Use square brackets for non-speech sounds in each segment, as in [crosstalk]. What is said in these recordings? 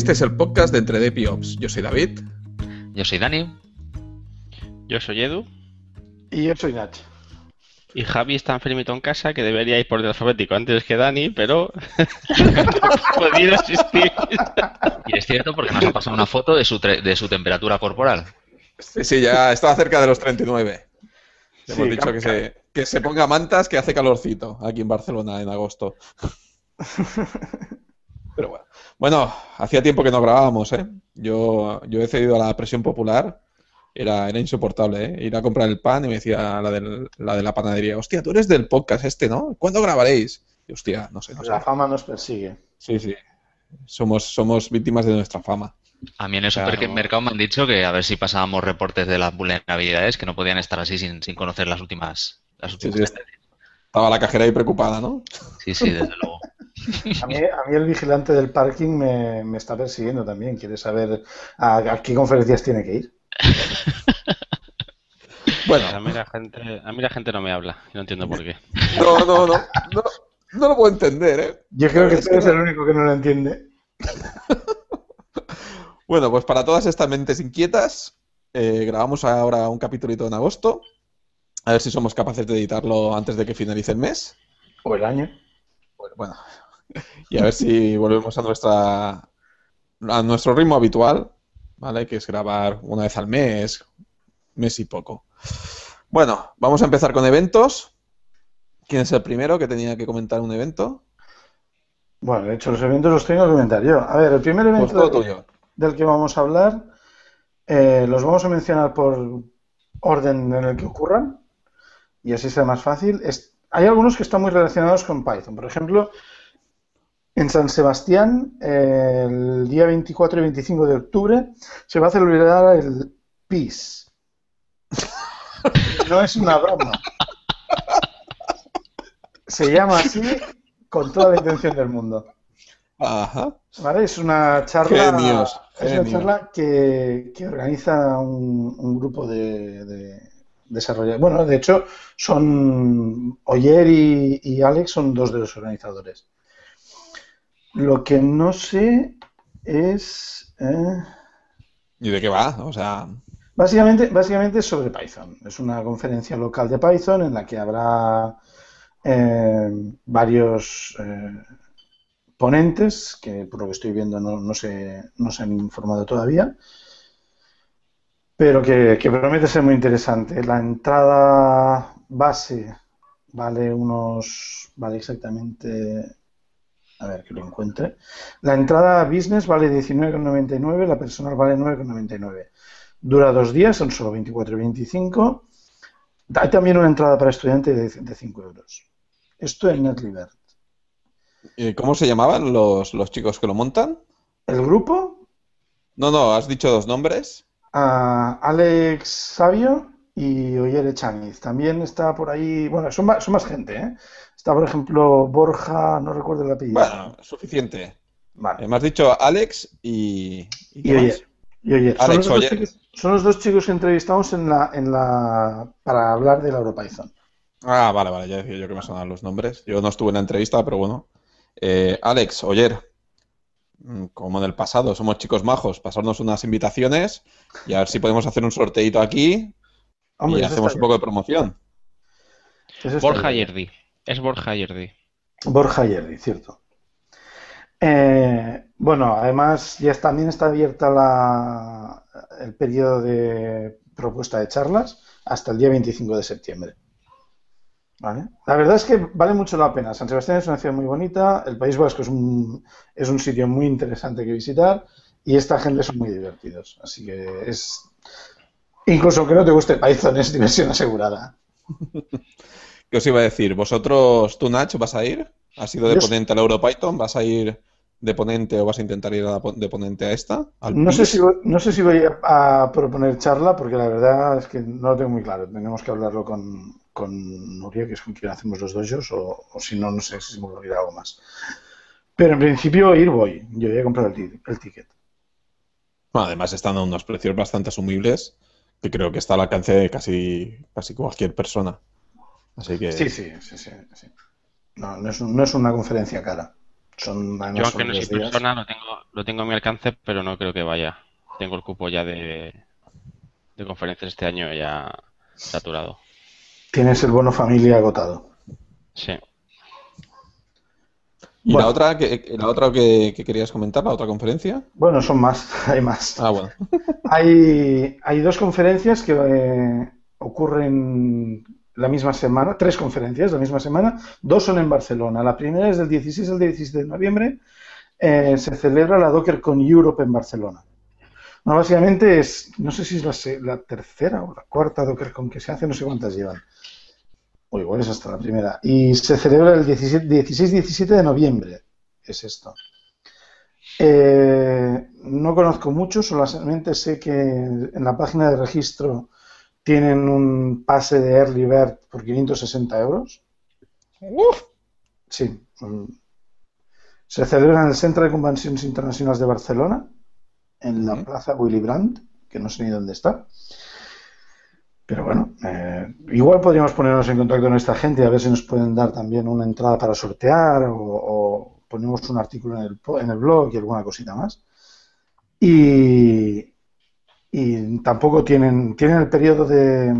Este es el podcast de Entre Dep y Ops. Yo soy David. Yo soy Dani. Yo soy Edu. Y yo soy Nach. Y Javi está enfermito en casa, que debería ir por el alfabético antes que Dani, pero [laughs] podido asistir. Y es cierto porque nos ha pasado una foto de su, de su temperatura corporal. Sí, sí, ya estaba cerca de los 39. Le Sí, hemos dicho que se, que se ponga mantas, que hace calorcito aquí en Barcelona en agosto. [laughs] Pero bueno. Bueno, hacía tiempo que no grabábamos, ¿eh? Yo, yo he cedido a la presión popular. Era, era insoportable, ¿eh? Ir a comprar el pan y me decía la, del- la de la panadería, hostia, tú eres del podcast este, ¿no? ¿Cuándo grabaréis? Y hostia, no sé, no sé. La fama nos persigue. Sí, sí. Somos, somos víctimas de nuestra fama. A mí en el Claro. supermercado me han dicho que a ver si pasábamos reportes de las vulnerabilidades, que no podían estar así sin, sin conocer las últimas. Las Sí, últimas sí, Estaba la cajera ahí preocupada, ¿no? sí, sí, desde luego. A mí, a mí el vigilante del parking me, me está persiguiendo también. Quiere saber a, a qué conferencias tiene que ir. [laughs] Bueno, A mí, la gente, a mí la gente no me habla, y no entiendo por qué. no, no, no, no, no lo puedo entender, ¿eh? Yo creo que Es tú eres que el único que no lo entiende. [laughs] Bueno, pues para todas estas mentes inquietas, eh, grabamos ahora un capítulito en agosto. A ver si somos capaces de editarlo antes de que finalice el mes. O el año. Bueno, bueno. Y a ver si volvemos a nuestra a nuestro ritmo habitual, ¿vale? Que es grabar una vez al mes, mes y poco. Bueno, vamos a empezar con eventos. ¿Quién es el primero que tenía que comentar un evento? Bueno, de hecho, los eventos los tengo que comentar yo. A ver, el primer Pues evento todo del, tuyo. del que vamos a hablar, eh, los vamos a mencionar por orden en el que ocurran, y así será más fácil. Es- hay algunos que están muy relacionados con Python. Por ejemplo, en San Sebastián, eh, el día 24 y 25 de octubre, se va a celebrar el PIS. [laughs] No es una broma. Se llama así con toda la intención del mundo. Ajá. ¿Vale? Es una charla, Genios, es una genios. charla que, que organiza un, un grupo de, de desarrolladores. Bueno, de hecho, son Oyer y, y Alex son dos de los organizadores. Lo que no sé es... eh, ¿Y de qué va? O sea, Básicamente, básicamente es sobre Python. Es una conferencia local de Python en la que habrá eh, varios eh, ponentes que por lo que estoy viendo no, no se, no se han informado todavía, pero que, que promete ser muy interesante. La entrada base vale unos, vale exactamente, a ver que lo encuentre. La entrada business vale 19,99, la personal vale 9,99. Dura dos días, son solo 24 y 25. Hay también una entrada para estudiante de, de 5 euros. Esto en NetLibert. ¿y ¿cómo se llamaban los, los chicos que lo montan? El grupo, No, no, has dicho dos nombres. Alex Sabio y Oyer Echaniz. También está por ahí, bueno, son más, son más gente, ¿eh? Está, por ejemplo, Borja, no recuerdo el apellido. Bueno, suficiente. Vale. Eh, me has dicho Alex y... ¿y qué Y más? Oyer. Y Oyer. Son, Alex los dos Oyer. chicos, son los dos chicos que entrevistamos en la, en la, para hablar del EuroPython. Ah, vale, vale, ya decía yo que me sonaban los nombres. Yo no estuve en la entrevista, pero bueno. Eh, Alex, Oyer, mm, como en el pasado, somos chicos majos, pasarnos unas invitaciones y a ver si podemos hacer un sorteito aquí Hombre, y hacemos un poco de promoción. Borja. Yerdi. Es Borja Yerdi. Borja Yerdi, cierto. Eh, bueno, además ya está- también está abierta la, el periodo de propuesta de charlas hasta el día 25 de septiembre. ¿Vale? La verdad es que vale mucho la pena. San Sebastián es una ciudad muy bonita, el País Vasco es un, es un sitio muy interesante que visitar y esta gente son muy divertidos. Así que es... Incluso aunque no te guste Python, es diversión asegurada. [laughs] ¿Qué os iba a decir? ¿Vosotros, tú, Nach, vas a ir? ¿Has ido de Yo- ponente a la EuroPython? ¿Vas a ir de ponente o vas a intentar ir a de ponente a esta? ¿Al No sé si voy, no sé si voy a, proponer charla porque la verdad es que no lo tengo muy claro. Tenemos que hablarlo con, con Nuria, que es con quien hacemos los dojos, o, o si no, no sé si se me ocurrirá algo más. Pero en principio ir voy. Yo voy a comprar el, ti- el ticket. Bueno, además están a unos precios bastante asumibles que creo que está al alcance de casi, casi cualquier persona. Así que Sí, sí, sí, sí. sí. No, no es, un- no es una conferencia cara. Son, Yo, aunque no soy persona, lo tengo, lo tengo a mi alcance, pero no creo que vaya. Tengo el cupo ya de, de conferencias este año ya saturado. Tienes el bono familia agotado. Sí. ¿Y Bueno. la otra, que, la otra que, que querías comentar, la otra conferencia? Bueno, son más, [laughs] hay más. Ah, bueno. Hay, hay dos conferencias que eh, ocurren la misma semana, tres conferencias la misma semana, dos son en Barcelona. La primera es del 16 al 17 de noviembre, eh, se celebra la DockerCon Europe en Barcelona. Básicamente es, no sé si es la tercera o la cuarta DockerCon que se hace, no sé cuántas llevan. O igual es hasta la primera. Y se celebra el 16-17 de noviembre, es esto. Eh, no conozco mucho, solamente sé que en la página de registro tienen un pase de Early Bird por 560 euros. Sí. mm. Se celebra en el Centro de Convenciones Internacionales de Barcelona, en la. Plaza Willy Brandt, que no sé ni dónde está. Pero bueno, eh, igual podríamos ponernos en contacto con esta gente y a ver si nos pueden dar también una entrada para sortear o, o ponemos un artículo en el, po- en el blog y alguna cosita más. Y, y tampoco tienen, tienen el periodo de,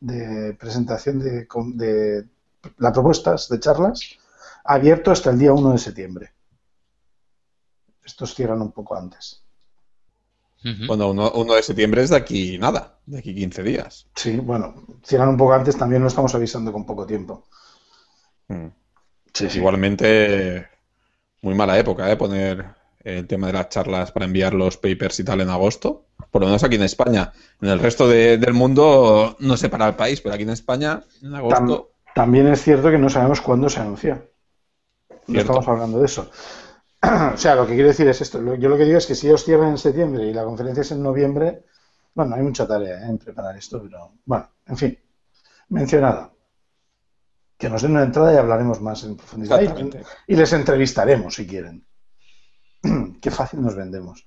de presentación de, de las propuestas de charlas abierto hasta el día 1 de septiembre. Estos cierran un poco antes. Bueno, 1 de septiembre es de aquí nada, de aquí 15 días. Sí, bueno, cierran un poco antes, también lo estamos avisando con poco tiempo. Mm. Sí, sí. Igualmente, muy mala época, ¿eh? Poner el tema de las charlas para enviar los papers y tal en agosto. Por lo menos aquí en España. En el resto de- del mundo, no sé para el país, pero aquí en España, en agosto. También es cierto que no sabemos cuándo se anuncia. No estamos hablando de eso. [clears throat] O sea, lo que quiero decir es esto. Yo lo que digo es que si ellos cierran en septiembre y la conferencia es en noviembre, bueno, hay mucha tarea ¿eh? en preparar esto, pero bueno, en fin, mencionada. Que nos den una entrada y hablaremos más en profundidad. Y les entrevistaremos si quieren. Qué fácil nos vendemos.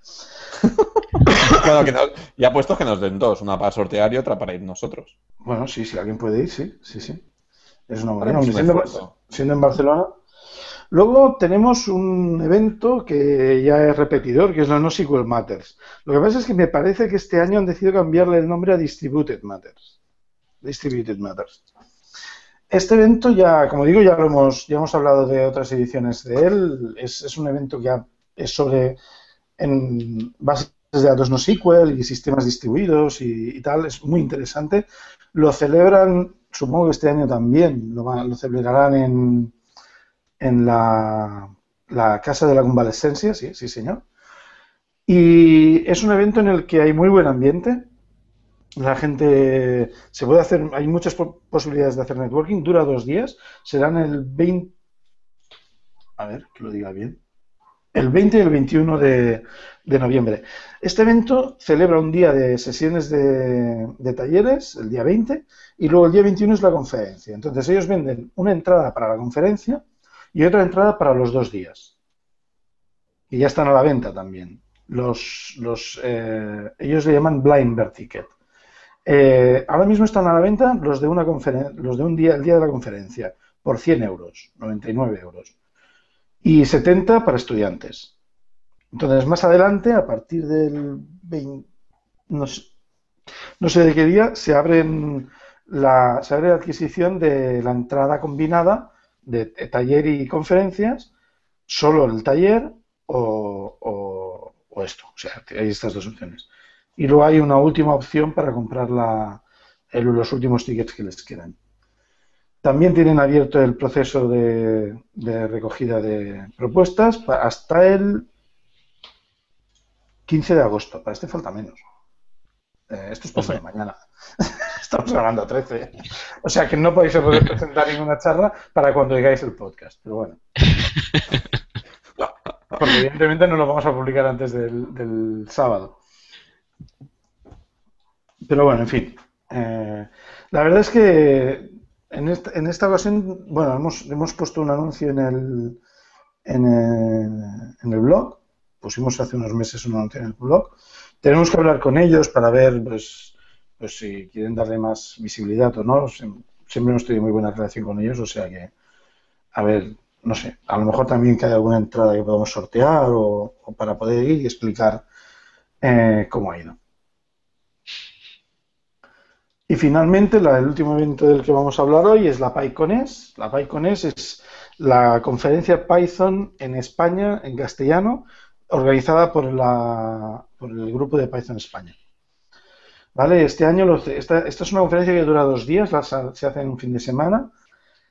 [laughs] Bueno, que nos- ya puestos que nos den dos, una para sortear y otra para ir nosotros. Bueno, sí, si alguien puede ir, sí, sí, sí. Es una buena siendo, siendo en Barcelona. Luego tenemos un evento que ya es repetidor, que es la NoSQL Matters. Lo que pasa es que me parece que este año han decidido cambiarle el nombre a Distributed Matters. Distributed Matters. Este evento ya, como digo, ya lo hemos, ya hemos hablado de otras ediciones de él. Es, es un evento que ya es sobre en bases de datos NoSQL y sistemas distribuidos y, tal. Es muy interesante. Lo celebran, supongo que este año también, lo, celebrarán en, en la, la Casa de la Convalescencia, sí, sí, señor. Y es un evento en el que hay muy buen ambiente. La gente se puede hacer, hay muchas po- posibilidades de hacer networking, dura dos días, serán el 20, a ver, que lo diga bien, el 20 y el 21 de, noviembre. Este evento celebra un día de sesiones de, talleres, el día 20, y luego el día 21 es la conferencia. Entonces ellos venden una entrada para la conferencia y otra entrada para los dos días. Y ya están a la venta también. Los, los, eh, ellos le llaman Blind Bird Ticket. Eh, ahora mismo están a la venta los de una los de un día, el día de la conferencia, por 100 euros, 99 euros. Y 70 para estudiantes. Entonces, más adelante, a partir del 20, no sé, de qué día, se abren la, se abre la adquisición de la entrada combinada de taller y conferencias, solo el taller o esto. O sea, hay estas dos opciones. Y luego hay una última opción para comprar la- el- los últimos tickets que les quedan. También tienen abierto el proceso de, de recogida de propuestas hasta el 15 de agosto. Para este falta menos. Eh, esto es pasado mañana. [laughs] Estamos hablando a 13. O sea que no podéis [laughs] presentar ninguna charla para cuando digáis el podcast. Pero bueno. [laughs] Porque evidentemente no lo vamos a publicar antes del, del sábado. Pero bueno, en fin. Eh, la verdad es que en esta, en esta ocasión, bueno, hemos, hemos puesto un anuncio en el, en el, en el blog. Pusimos hace unos meses un anuncio en el blog. Tenemos que hablar con ellos para ver, pues, pues si quieren darle más visibilidad o no. Siem- Siempre hemos tenido muy buena relación con ellos, o sea que, a ver, no sé, a lo mejor también que hay alguna entrada que podamos sortear o, o para poder ir y explicar eh, cómo ha ido. Y finalmente, la- el último evento del que vamos a hablar hoy es la PyConES. La PyConES es la conferencia Python en España, en castellano, organizada por, el grupo de Python España. ¿Vale? Este año, los- esta, esta es una conferencia que dura dos días, se hace en un fin de semana.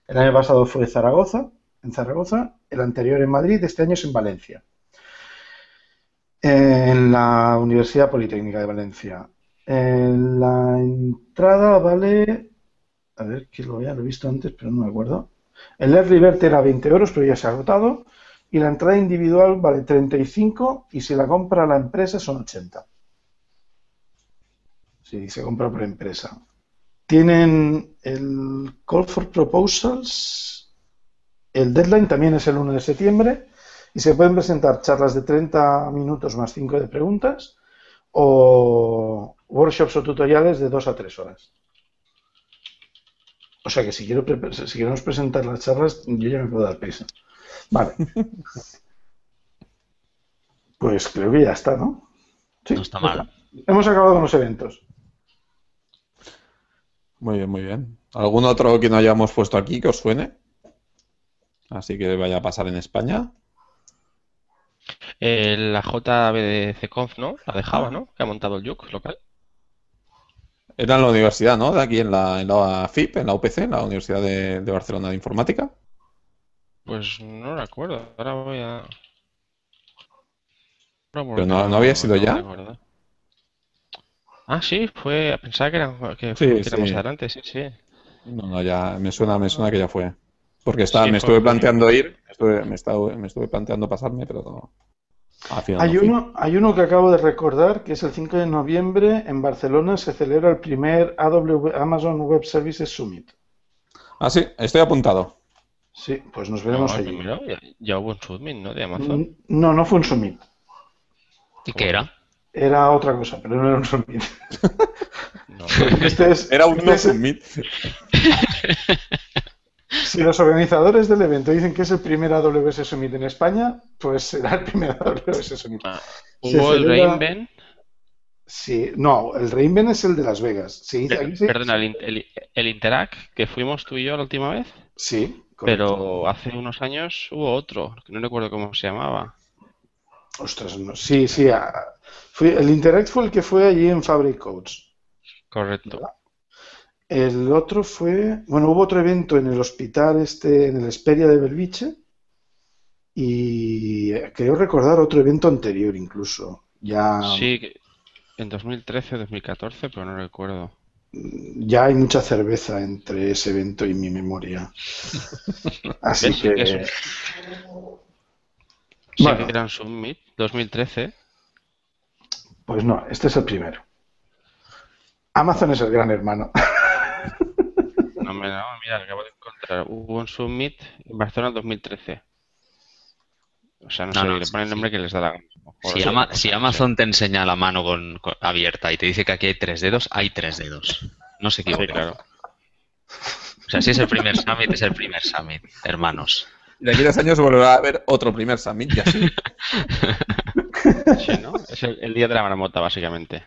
El año pasado fue Zaragoza, en Zaragoza, el anterior en Madrid, este año es en Valencia, en la Universidad Politécnica de Valencia. Eh, la entrada vale, a ver, que lo había visto antes, pero no me acuerdo. El Early Bird era 20 euros, pero ya se ha agotado. Y la entrada individual vale 35 y si la compra la empresa son 80. Si se compra por empresa. Tienen el Call for Proposals. El deadline también es el 1 de septiembre y se pueden presentar charlas de 30 minutos más 5 de preguntas o workshops o tutoriales de 2 a 3 horas. O sea que si, quiero pre- si queremos presentar las charlas, yo ya me puedo dar prisa. Vale. [laughs] Pues creo que ya está, ¿no? Sí, No está pues mal. Hemos acabado con los eventos. Muy bien, muy bien. ¿Algún otro que no hayamos puesto aquí que os suene? Así que vaya a pasar en España. Eh, la JBDCconf, ¿no? La de Java, ¿no? Que ha montado el Yuk local. Era en la universidad, ¿no? De aquí en la, en la FIP, en la UPC, en la Universidad de, de Barcelona de Informática. Pues no recuerdo. Ahora voy a. Pero no- ¿no había sido ya? Ah, sí, fue. Pensaba que era, que Sí, que era más sí. adelante, sí, sí. No, no, ya me suena, me suena que ya fue. Porque estaba, Sí, me fue- estuve planteando ir, estuve- me, estuve, me estuve planteando pasarme, pero no. Hay uno, hay uno que acabo de recordar, que es el 5 de noviembre en Barcelona se celebra el primer AW Amazon Web Services Summit. Ah, sí, estoy apuntado. Sí, pues nos veremos No, allí. primero, ya, ya hubo un submit, ¿no? De Amazon. No, no fue un summit. ¿Y qué era? Era otra cosa, pero no era un summit. [laughs] No. [laughs] Este es, Era un este no es- submit. [laughs] si los organizadores del evento dicen que es el primer AWS Summit en España, pues será el primer AWS Summit. Ah, Hubo el Reinvent. Sí, no, el Reinvent es el de Las Vegas. Sí, sí. Perdona, el, el, el Interact, que fuimos tú y yo la última vez. Sí, correcto. Pero hace unos años hubo otro, que no recuerdo cómo se llamaba. Ostras, no. Sí, sí. el Interact fue el que fue allí en Fabric Codes. Correcto. El otro fue, bueno, hubo otro evento en el hospital este, en el Esperia de Belviche, y creo recordar otro evento anterior incluso. Ya, Sí, en 2013 o 2014, pero no recuerdo. ya hay mucha cerveza entre ese evento y mi memoria. [laughs] Así que que, es Sí, Bueno. un Summit 2013. pues no, este es el primero. Amazon es el gran hermano. [laughs] No, me, no, mira, acabo de encontrar. Hubo un Summit en Barcelona 2013. O sea, no, No, sé, no, le sí, ponen el nombre que les da la gana. Si, Ama- si Amazon te enseña la mano con, con- abierta y te dice que aquí hay tres dedos, hay tres dedos. No se Sí, equivoca. claro. O sea, si es el primer summit, es el primer summit, hermanos. De aquí a dos años volverá a haber otro primer summit, ya sí. [laughs] Sí, ¿no? Es el, el día de la marmota, básicamente.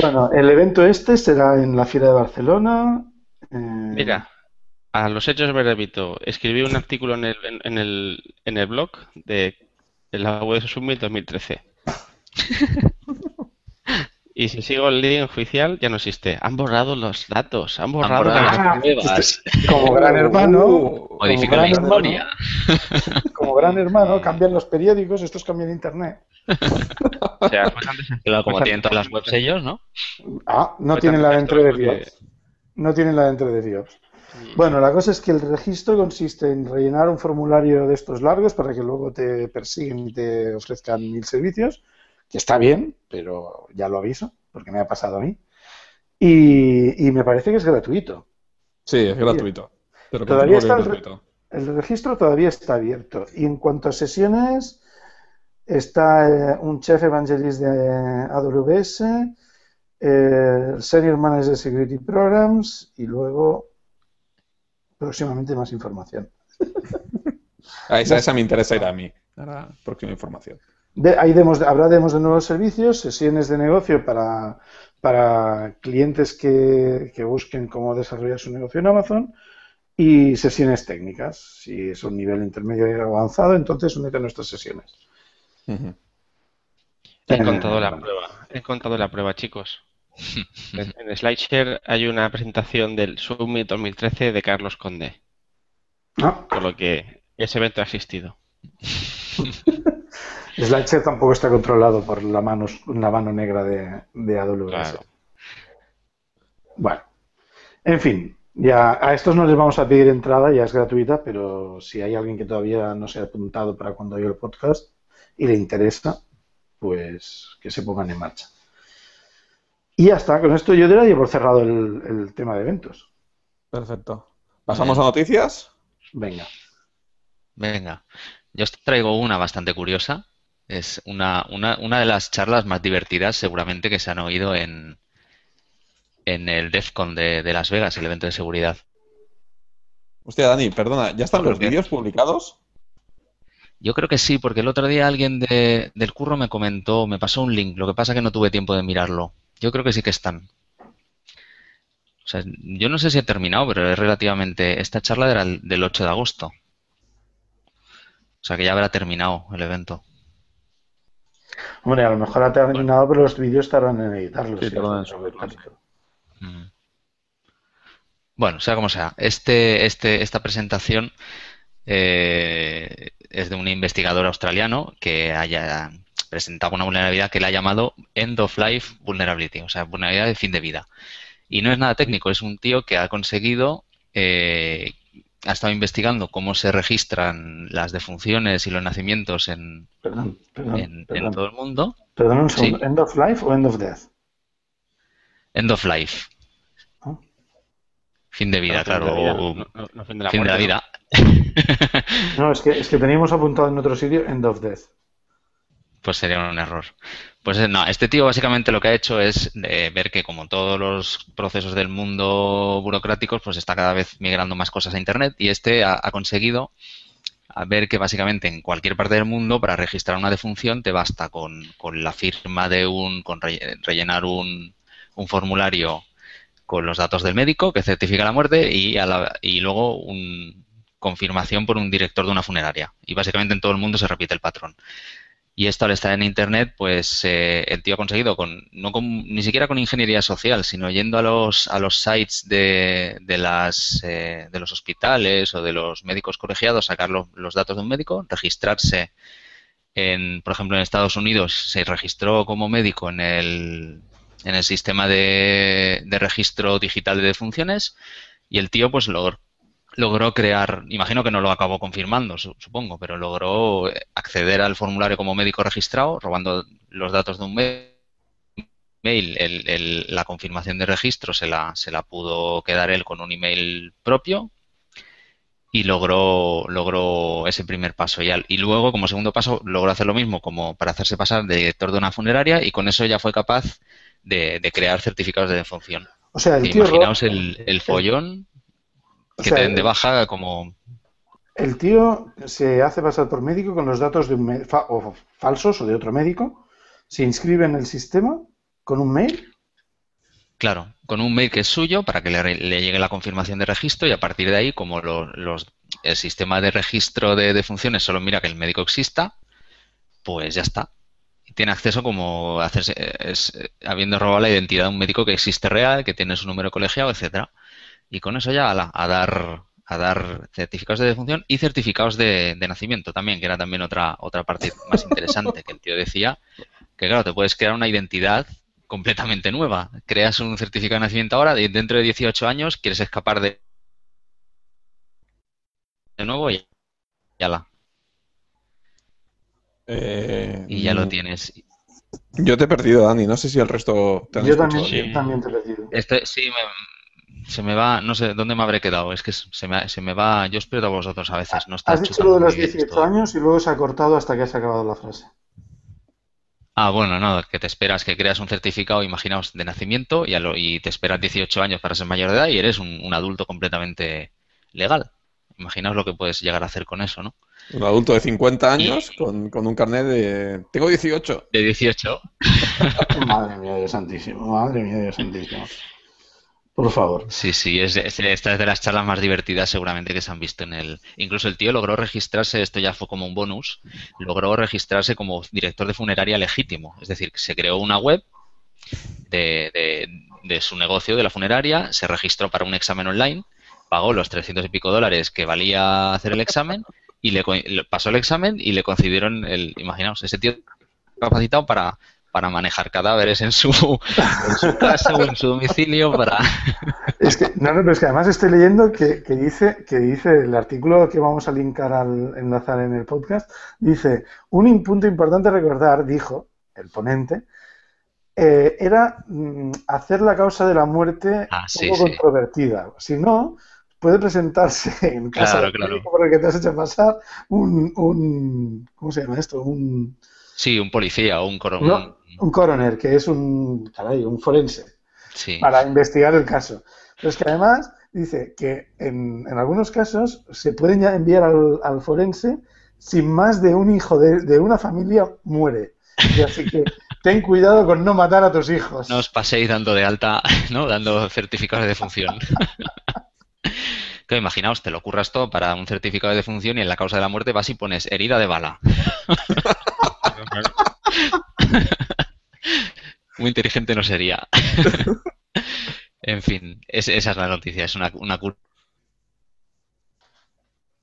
Bueno, el evento este será en la Fiera de Barcelona. Eh, Mira, a los hechos me repito. Escribí un artículo en el, en, en el, en el blog de la web Summit 2013. Y si sigo el link oficial, ya no existe. Han borrado los datos, han borrado borrado las- pruebas. como [laughs] gran hermano, Uh, la gran hermano, historia. como gran hermano, cambian los periódicos, estos cambian internet. [laughs] O sea, fue antes- Claro, como fue tienen todas las webs ellos, ¿no? Ah, no fue tienen la dentro de desastroso que- Diops. No tienen la dentro de Diops. Bueno, la cosa es que el registro consiste en rellenar un formulario de estos largos para que luego te persiguen y te ofrezcan mil servicios, que está bien, pero ya lo aviso, porque me ha pasado a mí. Y, y me parece que es gratuito. Sí, es gratuito. Pero Todavía está es el- gratuito. El registro todavía está abierto. Y en cuanto a sesiones, está eh, un chef evangelist de AWS, eh, el Senior Manager Security Programs y luego próximamente más información. [laughs] A esa, esa me interesa ir a mí. Ahora, próxima información. De, hay demos, habrá demos de nuevos servicios, sesiones de negocio para, para clientes que, que busquen cómo desarrollar su negocio en Amazon y sesiones técnicas. Si es un nivel intermedio y avanzado, entonces únete a nuestras sesiones. He encontrado la prueba. He encontrado la prueba, chicos. En SlideShare hay una presentación del Summit 2013 de Carlos Conde, Ah, con lo que ese evento ha existido. [laughs] SlideShare tampoco está controlado por la mano, la mano negra de, de AWS. Claro. Bueno, en fin, ya a estos no les vamos a pedir entrada, ya es gratuita, pero si hay alguien que todavía no se ha apuntado para cuando oye el podcast y le interesa, pues que se pongan en marcha. Y ya está, con esto yo daría por cerrado el, el tema de eventos. Perfecto. ¿Pasamos a noticias? Venga. Venga, yo os traigo una bastante curiosa. Es una, una, una de las charlas más divertidas seguramente que se han oído en, en el DEFCON de, de Las Vegas, el evento de seguridad. Hostia, Dani, perdona, ¿ya están los vídeos publicados? Yo creo que sí, porque el otro día alguien de- del curro me comentó, me pasó un link, lo que pasa que no tuve tiempo de mirarlo. Yo creo que sí que están. O sea, yo no sé si he terminado, pero es relativamente... Esta charla era el- del 8 de agosto. O sea que ya habrá terminado el evento. Hombre, a lo mejor ha terminado, pero los vídeos tardan en editarlos. Sí, tardan en subirlos. Mm. Bueno, sea como sea, este, este, esta presentación eh, es de un investigador australiano que haya presentado una vulnerabilidad que él ha llamado End of Life Vulnerability, o sea, vulnerabilidad de fin de vida. Y no es nada técnico, es un tío que ha conseguido, eh, ha estado investigando cómo se registran las defunciones y los nacimientos en, Perdón, perdón, en- todo el mundo. Perdón un Sí. ¿End of life o end of death? End of Life. Ah. Fin de vida, Fin de claro. vida, o- no- fin de la fin de la muerte, vida. [laughs] No, es que, es que teníamos apuntado en otro sitio end of death. Pues sería un error. Pues eh, no, este tío básicamente lo que ha hecho es eh, ver que como todos los procesos del mundo burocráticos, pues está cada vez migrando más cosas a Internet y este ha, conseguido ver que básicamente en cualquier parte del mundo para registrar una defunción te basta con, con la firma de un, con re- rellenar un, un formulario con los datos del médico que certifica la muerte y, a la- y luego un confirmación por un director de una funeraria. Y básicamente en todo el mundo se repite el patrón. Y esto al estar en internet, pues eh, el tío ha conseguido con, no con, ni siquiera con ingeniería social, sino yendo a los, a los sites de, de las, eh, de los hospitales o de los médicos colegiados, sacar lo- los datos de un médico, registrarse en, por ejemplo, en Estados Unidos se registró como médico en el, en el sistema de, de registro digital de defunciones y el tío pues logró, logró crear, imagino que no lo acabó confirmando, su- supongo, pero logró eh, acceder al formulario como médico registrado, robando los datos de un ma- mail, el- el- la confirmación de registro se la, se la pudo quedar él con un email propio y logró, logró ese primer paso. Y, al- y luego, como segundo paso, logró hacer lo mismo como para hacerse pasar de director de una funeraria y con eso ya fue capaz de, de crear certificados de defunción. O sea, el tío, Imaginaos el, el follón que sea, te den de baja como... el tío se hace pasar por médico con los datos de un fa- o falsos o de otro médico, se inscribe en el sistema con un mail. Claro, con un mail que es suyo para que le, llegue la confirmación de registro y a partir de ahí, como lo- los, el sistema de registro de, de funciones solo mira que el médico exista, pues ya está. Y tiene acceso como hacerse, es, habiendo robado la identidad de un médico que existe real, que tiene su número colegiado, etcétera. Y con eso ya ala, a dar a dar certificados de defunción y certificados de, de nacimiento también, que era también otra otra parte más interesante, que el tío decía que claro, te puedes crear una identidad completamente nueva. Creas un certificado de nacimiento ahora, dentro de 18 años quieres escapar de, de nuevo y ya la. Eh, Y ya lo mm, tienes. Yo te he perdido, Dani. No sé si el resto te han Yo escuchado también, bien. También te he perdido. Este sí me, se me va, no sé dónde me habré quedado. Es que se me, se me va, yo os pierdo a vosotros a veces. No está Has dicho lo de los muy bien 18 esto. años y luego se ha cortado hasta que has acabado la frase. Ah, bueno, no, que te esperas que creas un certificado, imaginaos, de nacimiento y, a lo- y te esperas 18 años para ser mayor de edad y eres un, un adulto completamente legal. imaginaos lo que puedes llegar a hacer con eso, ¿no? Un adulto de 50 años con, con un carnet de... Tengo 18. De 18. [laughs] Madre mía, Dios santísimo. Madre mía, Dios santísimo. Por favor. Sí, sí, es, es- esta es de las charlas más divertidas seguramente que se han visto en el... Incluso el tío logró registrarse, esto ya fue como un bonus, logró registrarse como director de funeraria legítimo. Es decir, se creó una web de, de- de su negocio, de la funeraria, se registró para un examen online, pagó los 300 y pico dólares que valía hacer el examen y le pasó el examen y le concedieron el... Imaginaos, ese tío capacitado para para manejar cadáveres en su, [laughs] en su casa o en su domicilio para [laughs] Es que, no, no, pero es que además estoy leyendo que, que dice, que dice el artículo que vamos a linkar al enlazar en el podcast, dice, un punto importante a recordar, dijo el ponente, eh, era mm, hacer la causa de la muerte Ah, sí, poco sí. controvertida. Si no, puede presentarse [laughs] en casa Claro, claro. por el que te has hecho pasar un, un ¿cómo se llama esto? Un, Sí, un policía o un coro. no, un coroner, que es un, caray, un forense Sí, para investigar el caso. Pero es que además dice que en, en algunos casos se pueden ya enviar al, al forense si más de un hijo de, de una familia muere. Y así que ten cuidado con no matar a tus hijos. no os paséis dando de alta, [laughs] ¿no? Dando certificados de defunción. [laughs] Que imaginaos, te lo curras todo para un certificado de defunción y en la causa de la muerte vas y pones herida de bala. [laughs] Muy inteligente no sería. [laughs] En fin, es- esa es la noticia, es una, una cur-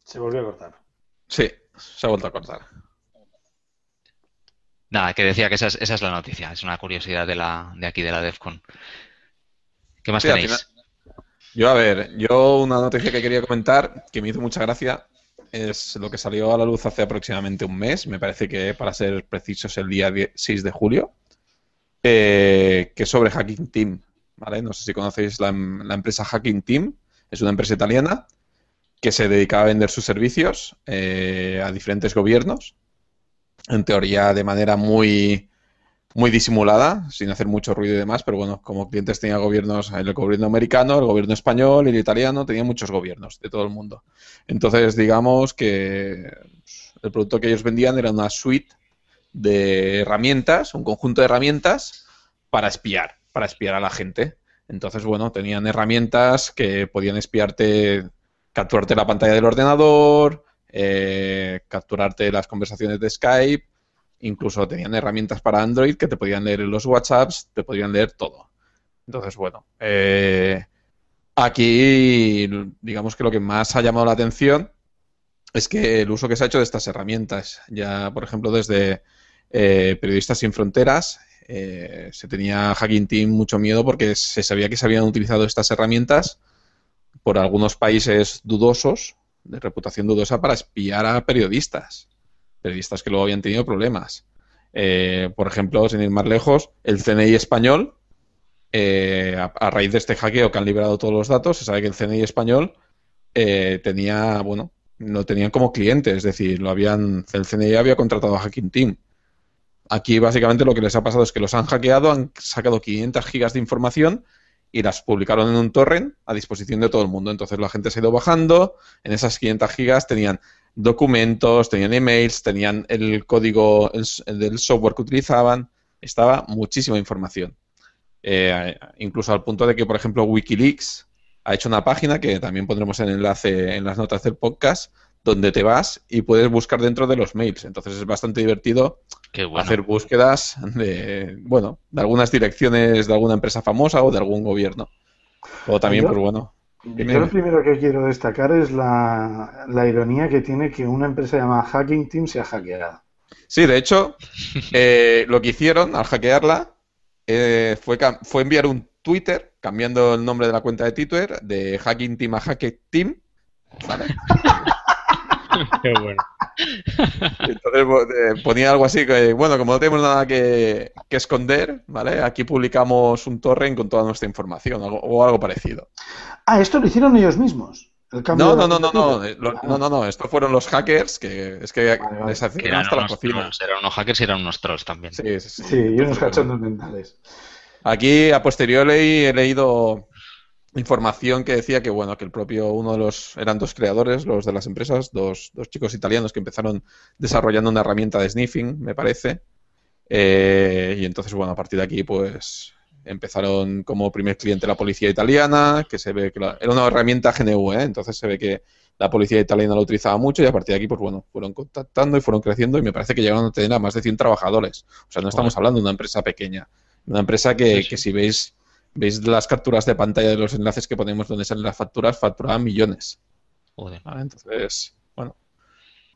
Se volvió a cortar. Sí, se ha vuelto a cortar. Nada, que decía que esa es, esa es la noticia, es una curiosidad de la de aquí de la DEFCON. ¿Qué más Sí, tenéis? Yo, a ver, yo una noticia que quería comentar, que me hizo mucha gracia, es lo que salió a la luz hace aproximadamente un mes, me parece que para ser precisos el día 10 6 de julio, eh, que es sobre Hacking Team, ¿vale? No sé si conocéis la, em- empresa Hacking Team, es una empresa italiana que se dedicaba a vender sus servicios eh, a diferentes gobiernos, en teoría de manera muy, muy disimulada, sin hacer mucho ruido y demás, pero bueno, como clientes tenía gobiernos, el gobierno americano, el gobierno español, el italiano, tenía muchos gobiernos de todo el mundo. Entonces, digamos que el producto que ellos vendían era una suite de herramientas, un conjunto de herramientas para espiar, para espiar a la gente. Entonces, bueno, tenían herramientas que podían espiarte, capturarte la pantalla del ordenador, eh, capturarte las conversaciones de Skype, incluso tenían herramientas para Android que te podían leer los WhatsApps, te podían leer todo. Entonces, bueno, eh, aquí digamos que lo que más ha llamado la atención es que el uso que se ha hecho de estas herramientas, ya por ejemplo desde eh, Periodistas Sin Fronteras, eh, se tenía Hacking Team mucho miedo porque se sabía que se habían utilizado estas herramientas por algunos países dudosos, de reputación dudosa, para espiar a periodistas. Periodistas que luego habían tenido problemas. Eh, por ejemplo, sin ir más lejos, el CNI español, eh, a, raíz de este hackeo que han liberado todos los datos, se sabe que el CNI español eh, tenía, bueno, lo tenían como cliente, es decir, lo habían, el CNI había contratado a Hacking Team. Aquí básicamente lo que les ha pasado es que los han hackeado, han sacado 500 gigas de información y las publicaron en un torrent a disposición de todo el mundo. Entonces la gente se ha ido bajando, en esas 500 gigas tenían documentos, tenían emails, tenían el código del software que utilizaban, estaba muchísima información. Eh, incluso al punto de que, por ejemplo, Wikileaks ha hecho una página que también pondremos el enlace en las notas del podcast, donde te vas y puedes buscar dentro de los mails. Entonces es bastante divertido Qué bueno. hacer búsquedas de, bueno, de algunas direcciones de alguna empresa famosa o de algún gobierno. O también, Yo- pues bueno. Yo lo primero que quiero destacar es la, la ironía que tiene que una empresa llamada Hacking Team sea hackeada. Sí, de hecho, eh, lo que hicieron al hackearla eh, fue, fue enviar un Twitter, cambiando el nombre de la cuenta de Twitter, de Hacking Team a Hackett Team. ¿vale? [laughs] [laughs] Qué bueno. Entonces eh, ponía algo así que, bueno, como no tenemos nada que, que esconder, ¿vale? Aquí publicamos un torrent con toda nuestra información algo- o algo parecido. Ah, esto lo hicieron ellos mismos. El No, no, no, no, no, eh, lo- no, no, no, estos fueron los hackers que es que Vale, les Que hacían eran hasta la cocina. trolls, eran unos hackers y eran unos trolls también. Sí, sí, sí. Sí, y unos cachondos mentales. Aquí, a posteriori, he leído información que decía que, bueno, que el propio, uno de los, eran dos creadores, los de las empresas, dos, dos chicos italianos que empezaron desarrollando una herramienta de sniffing, me parece. Eh, y entonces, bueno, a partir de aquí, pues empezaron como primer cliente la policía italiana, que se ve que la- era una herramienta GNU, ¿eh? entonces se ve que la policía italiana la utilizaba mucho y a partir de aquí, pues bueno, fueron contactando y fueron creciendo y me parece que llegaron a tener a más de 100 trabajadores. O sea, no estamos hablando de una empresa pequeña, una empresa que, Sí, sí. que si veis veis las capturas de pantalla de los enlaces que ponemos donde salen las facturas, facturaban millones. Joder. ¿vale? Entonces, bueno,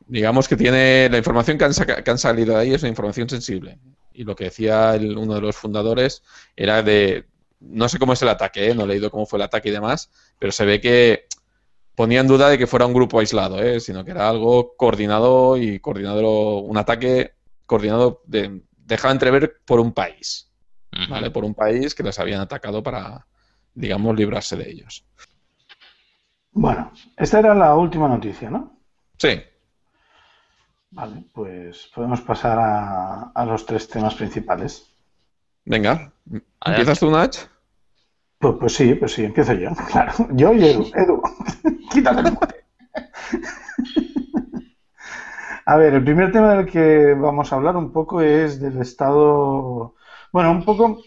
digamos que tiene la información que han, que han salido de ahí es una información sensible. Y lo que decía el- uno de los fundadores era de, no sé cómo es el ataque, ¿eh? no he leído cómo fue el ataque y demás, pero se ve que ponía en duda de que fuera un grupo aislado, ¿eh? sino que era algo coordinado y coordinado, un ataque coordinado, de, dejaba entrever por un país. ¿Vale? Por un país que les habían atacado para, digamos, librarse de ellos. Bueno, esta era la última noticia, ¿no? Sí, Vale, pues podemos pasar a, a los tres temas principales. venga. ¿Empiezas tú, Nach? Pues, pues sí, pues sí, empiezo yo, [laughs] claro. Yo y Edu. Edu, [laughs] quítate el mote. [laughs] A ver, el primer tema del que vamos a hablar un poco es del estado. Bueno, un poco.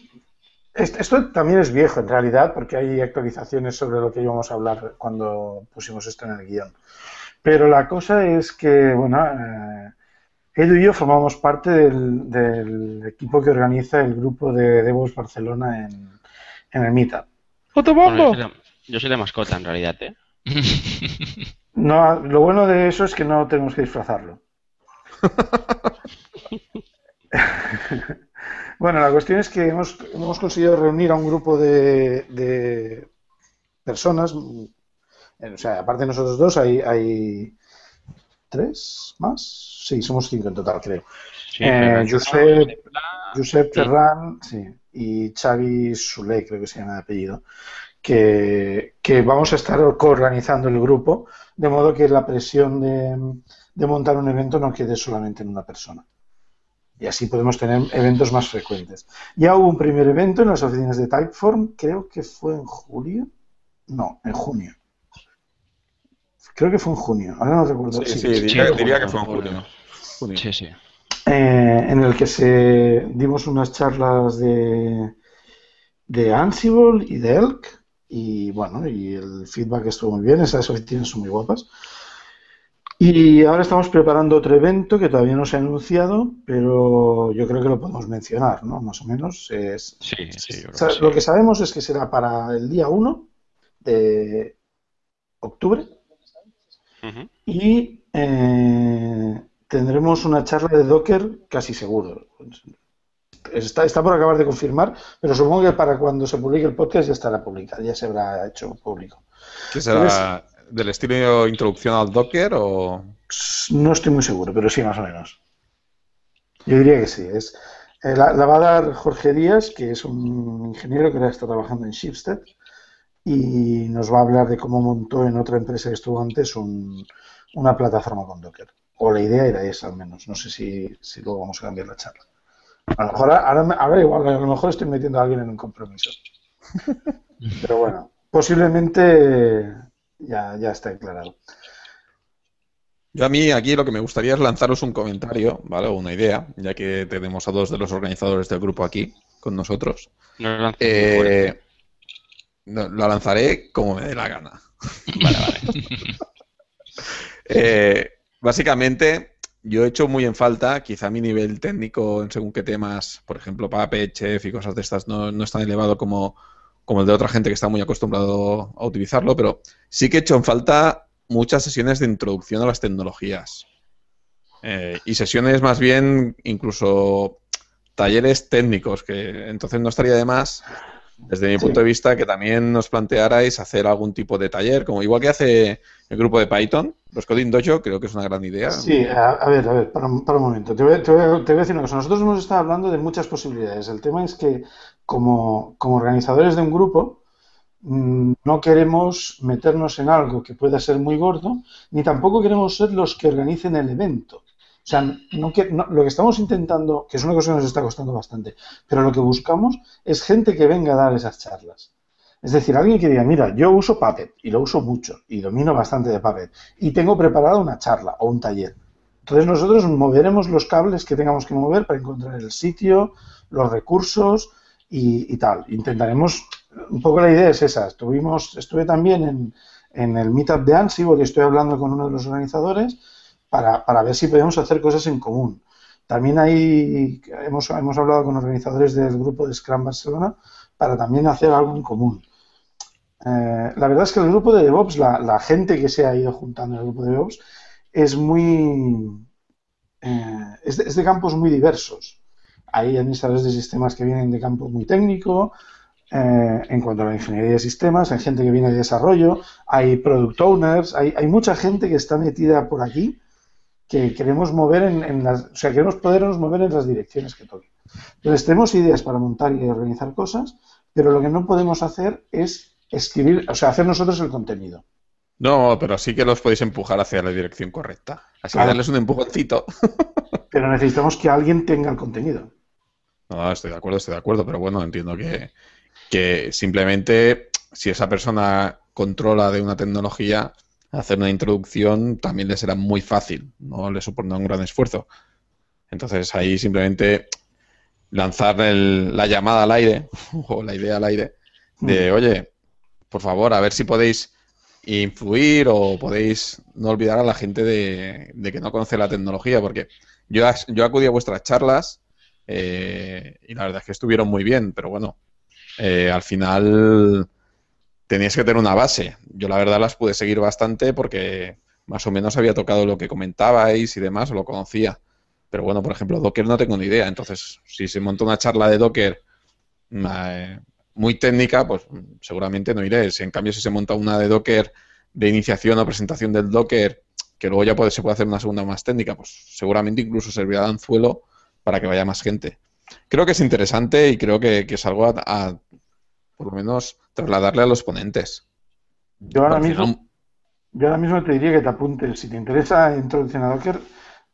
est- Esto también es viejo en realidad, porque hay actualizaciones sobre lo que íbamos a hablar cuando pusimos esto en el guion. Pero la cosa es que, bueno, eh, Edu y yo formamos parte del, del equipo que organiza el grupo de DevOps Barcelona en, en el Meetup. Bueno, yo, soy la, yo soy la mascota en realidad, ¿eh? [laughs] No, lo bueno de eso es que no tenemos que disfrazarlo. [laughs] bueno, la cuestión es que hemos, hemos conseguido reunir a un grupo de, de personas. mm, O sea, aparte de nosotros dos, hay, hay tres más. Sí, somos cinco en total, creo. Sí, Eh, Josep- Josep. Ferran sí, y Xavi Sule, creo que se llama de apellido, que, que vamos a estar coorganizando el grupo, de modo que la presión de, de montar un evento no quede solamente en una persona. Y así podemos tener eventos más frecuentes. Ya hubo un primer evento en las oficinas de Typeform, creo que fue en julio. No, en junio. Creo que fue en junio, ahora no recuerdo. Sí, Sí, sí, sí, diría, que fue en junio. Junio. Sí, sí. eh, en el que se dimos unas charlas de, de Ansible y de Elk y bueno, y el feedback estuvo muy bien, esas oficinas son muy guapas. Y ahora estamos preparando otro evento que todavía no se ha anunciado, pero yo creo que lo podemos mencionar, ¿no? Más o menos. Es, Sí, sí, yo creo sí. Lo que sabemos es que será para el día 1 de octubre Ujú. y eh, tendremos una charla de Docker casi seguro. Está, está por acabar de confirmar, pero supongo que para cuando se publique el podcast ya estará publicado, ya se habrá hecho público. ¿Qué será del estilo introducción al Docker o...? No estoy muy seguro, pero sí, más o menos. Yo diría que sí. Es, eh, la, la va a dar Jorge Díaz, que es un ingeniero que ahora está trabajando en Shipstead, y nos va a hablar de cómo montó en otra empresa que estuvo antes un- una plataforma con Docker. O la idea era esa, al menos. No sé si, si luego vamos a cambiar la charla. A lo mejor, ahora, ahora igual, a lo mejor estoy metiendo a alguien en un compromiso. [laughs] Pero bueno, posiblemente ya, ya está declarado. Yo a mí aquí lo que me gustaría es lanzaros un comentario, ¿vale? O una idea, ya que tenemos a dos de los organizadores del grupo aquí con nosotros. No muy fuerte. Eh, no, la lanzaré como me dé la gana. [laughs] Vale, vale. Eh, básicamente, yo he hecho muy en falta, quizá mi nivel técnico en según qué temas, por ejemplo, Puppet, Chef y cosas de estas, no, no es tan elevado como, como el de otra gente que está muy acostumbrado a utilizarlo, pero sí que he hecho en falta muchas sesiones de introducción a las tecnologías. Eh, y sesiones más bien, incluso talleres técnicos, que entonces no estaría de más, desde mi Sí. punto de vista, que también nos plantearais hacer algún tipo de taller, como igual que hace el grupo de Python, los Coding Dojo, creo que es una gran idea. Sí, a, a ver, a ver, para, un- para un momento. Te voy, te voy a, te voy a decir una cosa. Nosotros hemos estado hablando de muchas posibilidades. El tema es que como, como organizadores de un grupo mm, no queremos meternos en algo que pueda ser muy gordo, ni tampoco queremos ser los que organicen el evento. O sea, no que- lo que estamos intentando, que es una cosa que nos está costando bastante, pero lo que buscamos es gente que venga a dar esas charlas. Es decir, alguien que diga, mira, yo uso Puppet y lo uso mucho y domino bastante de Puppet y tengo preparada una charla o un taller. Entonces nosotros moveremos los cables que tengamos que mover para encontrar el sitio, los recursos y, tal. Intentaremos, un poco la idea es esa. Estuvimos, estuve también en, en el meetup de Ansible y estoy hablando con uno de los organizadores para, para ver si podemos hacer cosas en común. También hay, hemos, hemos hablado con organizadores del grupo de Scrum Barcelona para también hacer algo en común. Eh, la verdad es que el grupo de DevOps, la, gente que se ha ido juntando en el grupo de DevOps, es muy. Eh, es, de, campos muy diversos. Hay administradores de sistemas que vienen de campo muy técnico, eh, en cuanto a la ingeniería de sistemas, hay gente que viene de desarrollo, hay product owners, hay, hay mucha gente que está metida por aquí que queremos mover en, las, o sea, queremos podernos mover en las direcciones que toquen. Entonces, tenemos ideas para montar y organizar cosas, pero lo que no podemos hacer es escribir, o sea, hacer nosotros el contenido. No, pero sí que los podéis empujar hacia la dirección correcta. Así que darles un empujoncito. [laughs] Pero necesitamos que alguien tenga el contenido. No, estoy de acuerdo, estoy de acuerdo, pero bueno, entiendo que, que simplemente si esa persona controla de una tecnología, hacer una introducción también le será muy fácil, no le supondrá un gran esfuerzo. Entonces ahí simplemente lanzar la llamada al aire [laughs] o la idea al aire de, oye, por favor, a ver si podéis influir o podéis no olvidar a la gente de, que no conoce la tecnología, porque yo, yo acudí a vuestras charlas eh, y la verdad es que estuvieron muy bien, pero bueno, eh, al final teníais que tener una base. Yo la verdad las pude seguir bastante porque más o menos había tocado lo que comentabais y demás, o lo conocía. Pero bueno, por ejemplo, Docker no tengo ni idea. Entonces, si se monta una charla de Docker eh, muy técnica, pues seguramente no iré. Si en cambio si se monta una de Docker de iniciación o presentación del Docker, que luego ya puede, se puede hacer una segunda más técnica, pues seguramente incluso servirá de anzuelo para que vaya más gente. Creo que es interesante y creo que, es algo a, por lo menos, trasladarle a los ponentes. Yo ahora, mismo, yo ahora mismo te diría que te apuntes. Si te interesa introducción a Docker,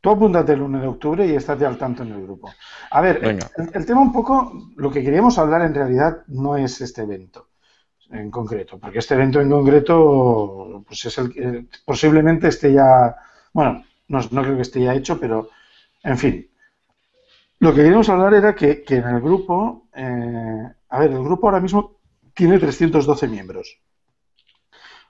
Tú apúntate el 1 de octubre y estate al tanto en el grupo. A ver, el, tema un poco, lo que queríamos hablar en realidad no es este evento en concreto, porque este evento en concreto, pues es el que posiblemente esté ya, bueno, no, creo que esté ya hecho, pero en fin. Lo que queríamos hablar era que, en el grupo, eh, a ver, el grupo ahora mismo tiene 312 miembros.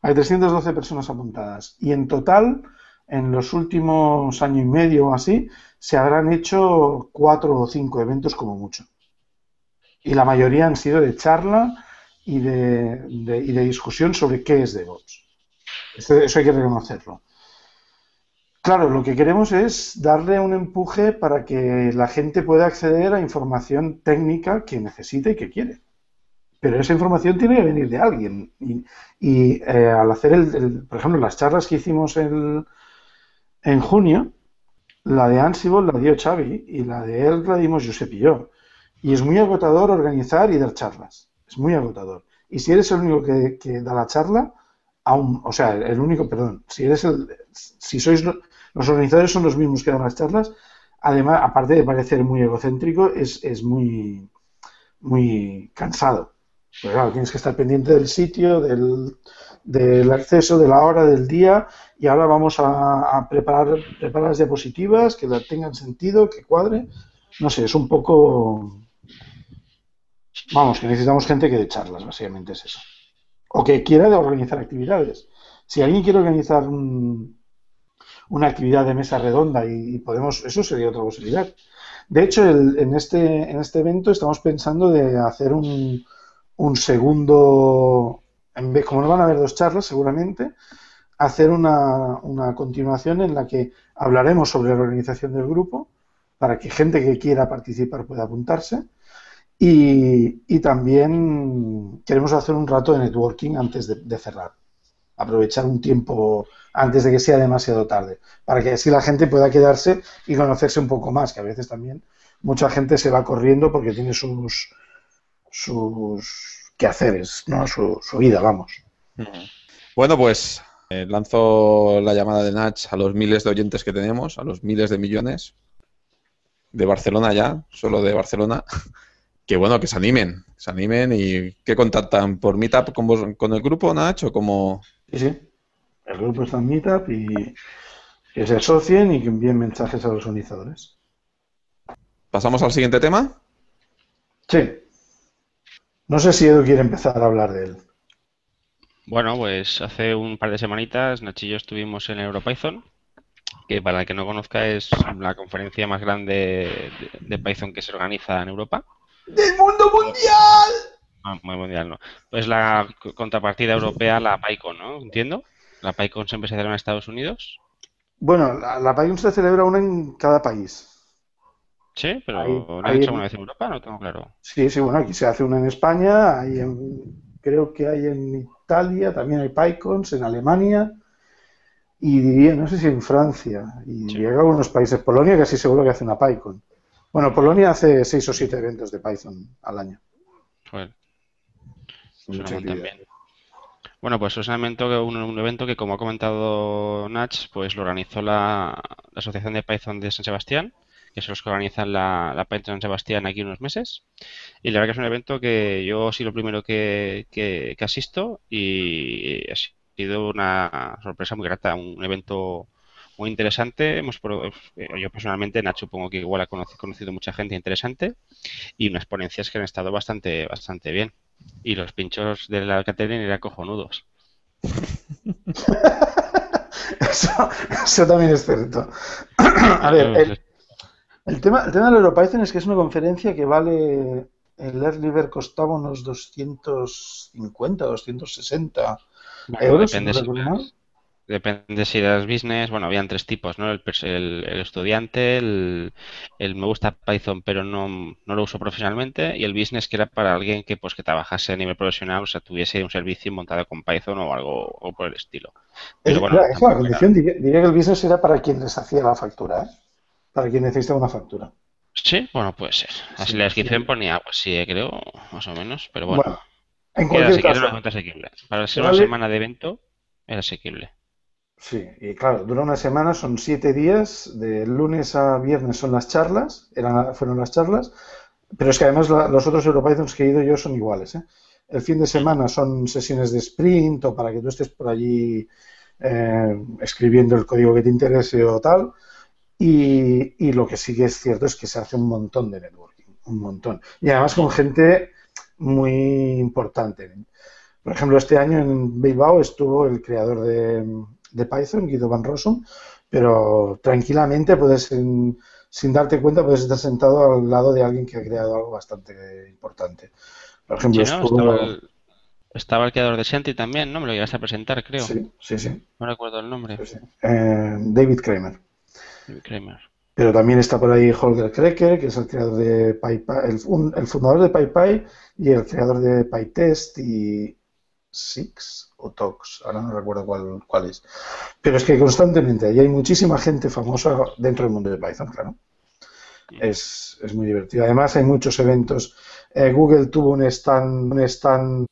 Hay 312 personas apuntadas y en total en los últimos año y medio o así, se habrán hecho cuatro o cinco eventos como mucho. Y la mayoría han sido de charla y de, discusión sobre qué es DevOps. Eso hay que reconocerlo. Claro, lo que queremos es darle un empuje para que la gente pueda acceder a información técnica que necesita y que quiere. Pero esa información tiene que venir de alguien. Y, eh, al hacer, el, por ejemplo, las charlas que hicimos el, en junio, la de Ansible la dio Xavi y la de él la dimos Josep y yo. Y es muy agotador organizar y dar charlas. Es muy agotador. Y si eres el único que, da la charla, aún, o sea, el único, perdón, si eres el, si sois los organizadores son los mismos que dan las charlas, además, aparte de parecer muy egocéntrico, es, es muy, muy cansado. Pero claro, tienes que estar pendiente del sitio, del, del acceso, de la hora, del día, y ahora vamos a, preparar, preparar las diapositivas, que tengan sentido, que cuadre. No sé, es un poco... Vamos, que necesitamos gente que dé charlas, básicamente es eso. O que quiera organizar actividades. Si alguien quiere organizar una actividad de mesa redonda y, podemos, eso sería otra posibilidad. De hecho, en, este, en este evento estamos pensando de hacer un, un segundo como no van a haber dos charlas seguramente, hacer una, una, continuación en la que hablaremos sobre la organización del grupo para que gente que quiera participar pueda apuntarse. Y, y también queremos hacer un rato de networking antes de, cerrar. Aprovechar un tiempo antes de que sea demasiado tarde, para que así la gente pueda quedarse y conocerse un poco más, que a veces también mucha gente se va corriendo porque tiene sus, sus es ¿no? Su, su vida, vamos. Bueno, pues eh, lanzo la llamada de Nach a los miles de oyentes que tenemos, a los miles de millones de Barcelona ya, solo de Barcelona, [laughs] que bueno, que se animen, se animen y que contactan por Meetup con, vos- con el grupo, Nacho, como... Sí, sí. El grupo está en Meetup y que se asocien y que envíen mensajes a los organizadores. ¿Pasamos al siguiente tema? Sí. No sé si Edu quiere empezar a hablar de él. Bueno, pues hace un par de semanitas Nachi y yo estuvimos en EuroPython, que para el que no conozca es la conferencia más grande de, de Python que se organiza en Europa. ¡Del mundo mundial! Ah, muy mundial, ¿no? Pues la co- contrapartida europea, la PyCon, ¿no? Entiendo. La PyCon siempre se celebra en Estados Unidos. Bueno, la, la PyCon se celebra una en cada país. Sí, pero Ahí- ¿no han ahí- hecho alguna vez en Europa? No tengo claro. Sí, sí, bueno, aquí se hace una en España, hay en- creo que hay en Italia, también hay PyCons, en Alemania y diría, no sé si en Francia, y Sí. diría que algunos países, Polonia casi seguro que hace una PyCon. Bueno, Polonia hace seis o siete eventos de Python al año. Joder, Mucha actividad. Bueno, pues es un evento, que- un, un evento que, como ha comentado Nach, pues lo organizó la, la Asociación de Python de San Sebastián, que son los que organizan la, la Python San Sebastián aquí unos meses. Y la verdad que es un evento que yo sido lo primero que, que, que asisto y ha sido una sorpresa muy grata, un evento muy interesante. Hemos, eh, yo personalmente, Nach, supongo que igual ha conocido, conocido mucha gente interesante y unas ponencias que han estado bastante, bastante bien. Y los pinchos de la Catherine eran cojonudos. [laughs] Eso, eso también es cierto. [clears throat] A ver, el, el tema, el tema del EuroPython es que es una conferencia que vale, el Early Bird costaba unos 250, 260 Bueno, euros, depende si Depende si eras business, bueno, habían tres tipos, ¿no? El, el- el estudiante, el, el me gusta Python pero no, no lo uso profesionalmente y el business que era para alguien que pues que trabajase a nivel profesional, o sea, tuviese un servicio montado con Python o algo o por el estilo. Pero Es, bueno, es era- condición, diría, diría que el business era para quien les hacía la factura, ¿eh? Para quien necesitaba una factura. Sí, bueno, puede ser. Así Sí, la descripción sí. ponía, pues sí, creo, más o menos, pero bueno, Bueno, en cualquier era caso, una. Para ser una semana de evento, era asequible. Sí, y claro, dura una semana, son siete días, de lunes a viernes son las charlas, eran, fueron las charlas, pero es que además la- los otros EuroPythons que he ido yo son iguales, ¿eh? El fin de semana son sesiones de sprint o para que tú estés por allí eh, escribiendo el código que te interese o tal. Y, y lo que sí que es cierto es que se hace un montón de networking, un montón. Y además con gente muy importante. Por ejemplo, este año en Bilbao estuvo el creador de, de Python, Guido Van Rossum, pero tranquilamente puedes, en- sin darte cuenta, puedes estar sentado al lado de alguien que ha creado algo bastante importante. Por ejemplo, Sí, ¿no? estuvo... Estaba el, estaba el creador de Shanty también, ¿no? Me lo llegaste a presentar, creo. Sí, sí, sí. No recuerdo el nombre. sí, sí. Eh, David Kramer. Kramer. Pero también está por ahí Holger Krecker, que es el creador de PyPy, el, el fundador de PyPy y el creador de PyTest y Six o Tox, ahora no recuerdo cuál, cuál es. Pero es que constantemente ahí hay muchísima gente famosa dentro del mundo de Python, claro. Es, es muy divertido. Además hay muchos eventos. Eh, Google tuvo un stand, un stand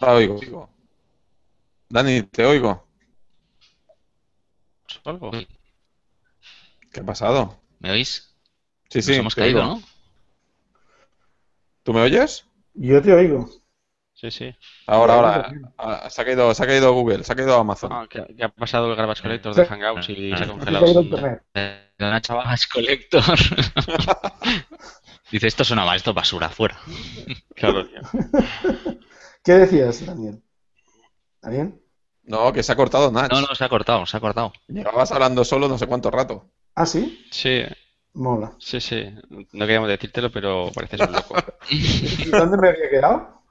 Ahora oigo. Dani, te oigo. ¿Algo? ¿Qué ha pasado? ¿Me oís? Sí, Nos sí, hemos caído, oigo. ¿no? ¿Tú me oyes? Yo te oigo. Sí, sí. Ahora, ahora. Ah, Se ha caído, se ha caído Google, se ha caído Amazon. Ah, que, que ha pasado el Garbage Collector de. Hangouts y se ha Ah. Se congelado. ha Chavas Collector. Dice, esto suena mal, esto es basura, fuera. Claro, tío. ¿Qué decías, Daniel? ¿Daniel? No, que se ha cortado Nach. No, no, se ha cortado, se ha cortado. Llevabas hablando solo no sé cuánto rato. ¿Ah, sí? Sí, Mola. sí, sí. No queríamos decírtelo, pero pareces un loco. ¿Y dónde me había quedado?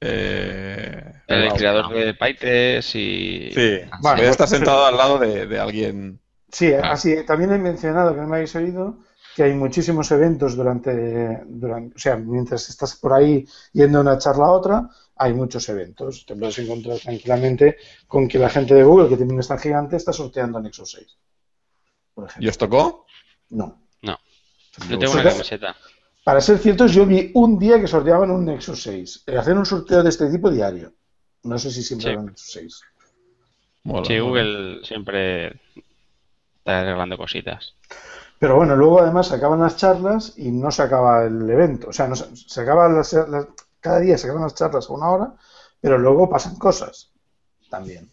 Eh... El wow. creador de PyTest y... Sí, Ah, vale, sí. ya está sentado al lado de, de alguien. Sí, Ah. así también he mencionado que no me habéis oído que hay muchísimos eventos durante, durante, o sea, mientras estás por ahí yendo de una charla a otra, hay muchos eventos. Te puedes encontrar tranquilamente con que la gente de Google, que un stand gigante, está sorteando Nexus 6. Por ¿Y os tocó? No. Yo tengo una camiseta. para ser ciertos, yo vi un día que sorteaban un Nexus 6. Eh, Hacer un sorteo de este tipo diario. No sé si siempre Sí. era un Nexus 6. Mola, Sí, mola. Google siempre está arreglando cositas. Pero bueno, luego además se acaban las charlas y no se acaba el evento. O sea, no se, se acaban las, las- cada día se acaban las charlas a una hora, pero luego pasan cosas también.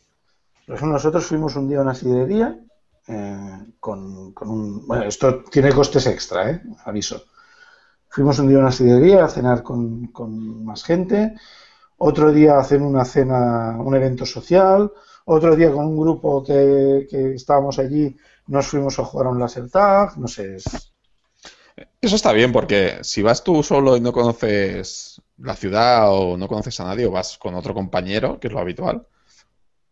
Por ejemplo, nosotros fuimos un día a una sidrería eh, con, con un... Bueno, esto tiene costes extra, ¿eh? Aviso. Fuimos un día a una sidrería a cenar con, con más gente, otro día a hacer una cena, un evento social, otro día con un grupo que, que estábamos allí nos fuimos a jugar a un laser tag, no sé. es- Eso está bien porque si vas tú solo y no conoces la ciudad o no conoces a nadie o vas con otro compañero, que es lo habitual,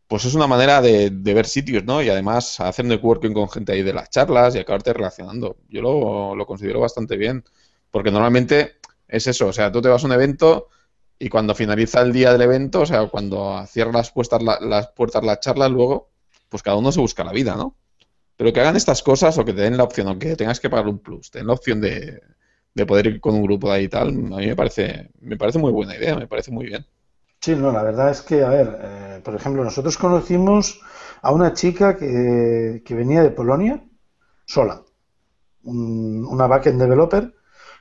pues es una manera de, de ver sitios, ¿no? Y además hacer networking con gente ahí de las charlas y acabarte relacionando. Yo lo, lo considero bastante bien porque normalmente es eso, o sea, tú te vas a un evento y cuando finaliza el día del evento, o sea, cuando cierran las puertas, la- las puertas las charlas luego, pues cada uno se busca la vida, ¿no? Pero que hagan estas cosas o que te den la opción, o que tengas que pagar un plus, te den la opción de, de poder ir con un grupo de ahí y tal, a mí me parece, me parece muy buena idea, me parece muy bien. Sí, no, la verdad es que, a ver, eh, por ejemplo, nosotros conocimos a una chica que, que venía de Polonia sola, un- una backend developer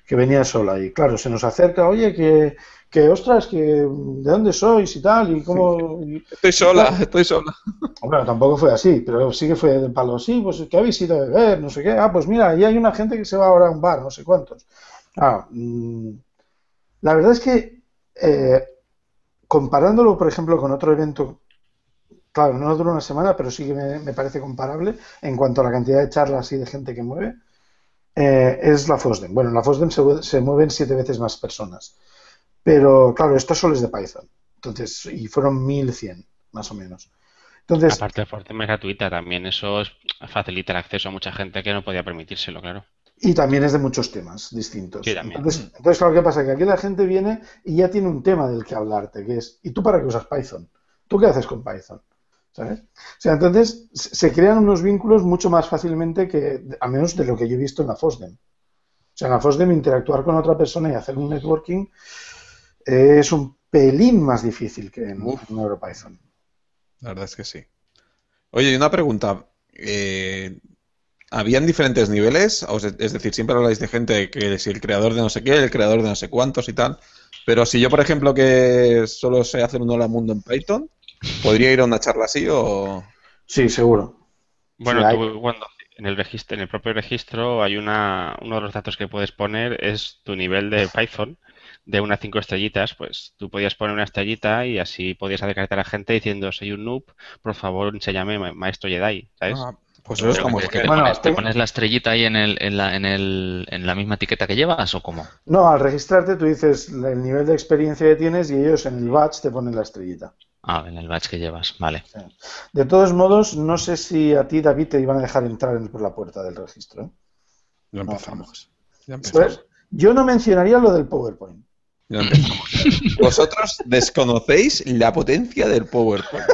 que venía sola y claro, se nos acerca, oye, que, que ostras, que de dónde sois y tal, y cómo... y- [laughs] Estoy sola, estoy sola. Bueno, tampoco fue así, pero sí que fue del palo, sí, pues que habéis ido a beber, no sé qué, ah, pues mira, ahí hay una gente que se va ahora a un bar, no sé cuántos. Ah, mm, la verdad es que eh, comparándolo, por ejemplo, con otro evento, claro, no dura una semana, pero sí que me, me parece comparable en cuanto a la cantidad de charlas y de gente que mueve, eh, es la FOSDEM. Bueno, en la FOSDEM se, se mueven siete veces más personas, pero claro, esto solo es de Python, entonces, y fueron 1100, más o menos. Entonces, Aparte de forma es gratuita también, eso es- facilita el acceso a mucha gente que no podía permitírselo, claro. Y también es de muchos temas distintos. Sí, también. Entonces, entonces, claro, ¿qué pasa? Que aquí la gente viene y ya tiene un tema del que hablarte, que es, ¿y tú para qué usas Python? ¿Tú qué haces con Python? ¿Sabes? O sea, entonces se crean unos vínculos mucho más fácilmente que, al menos de lo que yo he visto en la FOSDEM. O sea, en la FOSDEM interactuar con otra persona y hacer un networking es un pelín más difícil que en, Uf. en EuroPython. La verdad es que sí. Oye, y una pregunta. eh, ¿habían diferentes niveles? Es decir, siempre habláis de gente que si el creador de no sé qué, el creador de no sé cuántos y tal. Pero si yo, por ejemplo, que solo sé hacer un hola mundo en Python, ¿podría ir a una charla así o...? Sí, seguro. Bueno, Sí, hay- tú cuando en el registro, en el propio registro hay una, uno de los datos que puedes poner es tu nivel de Python de unas cinco estrellitas, pues tú podías poner una estrellita y así podías acercarte a la gente diciendo soy un noob, por favor enséñame ma- maestro Jedi, ¿sabes? Ah, pues eso está muy que- que te. Bueno, pones, te tengo- pones la estrellita ahí en, el, en, la, en, el, en la misma etiqueta que llevas o cómo? No, al registrarte tú dices el nivel de experiencia que tienes y ellos en el badge te ponen la estrellita. Ah, en el batch que llevas, vale. De todos modos, no sé si a ti, David, te iban a dejar entrar en- por la puerta del registro. ¿eh? Ya empezamos. Ya empezamos. Pues, yo no mencionaría lo del PowerPoint. Vosotros desconocéis la potencia del PowerPoint.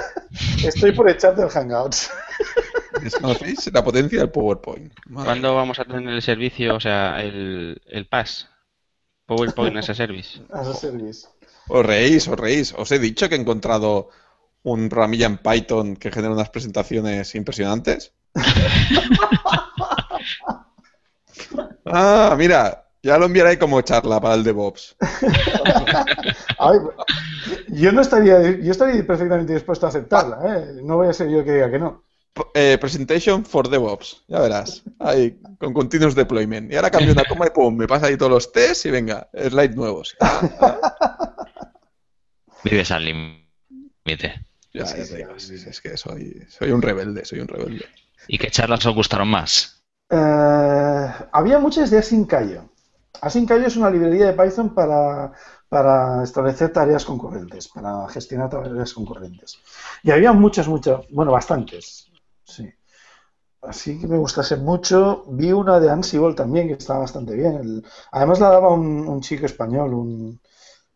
Estoy por el Hangouts. Desconocéis la potencia del PowerPoint. Madre ¿Cuándo vamos a tener el servicio, o sea, el, el PAS? PowerPoint as a Service. [laughs] As a service. Os reís, os reís. Os he dicho que he encontrado un programilla en Python que genera unas presentaciones impresionantes. [laughs] ah, mira, ya lo enviaré como charla para el DevOps. [laughs] Ay, yo no estaría, yo estaría perfectamente dispuesto a aceptarla. ¿eh? No voy a ser yo el que diga que no. Eh, presentation for DevOps, ya verás. Ahí, con continuous deployment. Y ahora cambio una coma y pum, me pasa ahí todos los tests y venga, slides nuevos. [laughs] Vives al límite. Ya, Sí, ya sí, te digo, sí. sí, es que soy, soy un rebelde, soy un rebelde. ¿Y qué charlas os gustaron más? Eh, había muchas de Asyncayo. Asyncayo es una librería de Python para, para establecer tareas concurrentes, para gestionar tareas concurrentes. Y había muchas, muchas, bueno, bastantes. Sí. Así que me gustase mucho. Vi una de Ansible también, que estaba bastante bien. El- además la daba un, un chico español, un,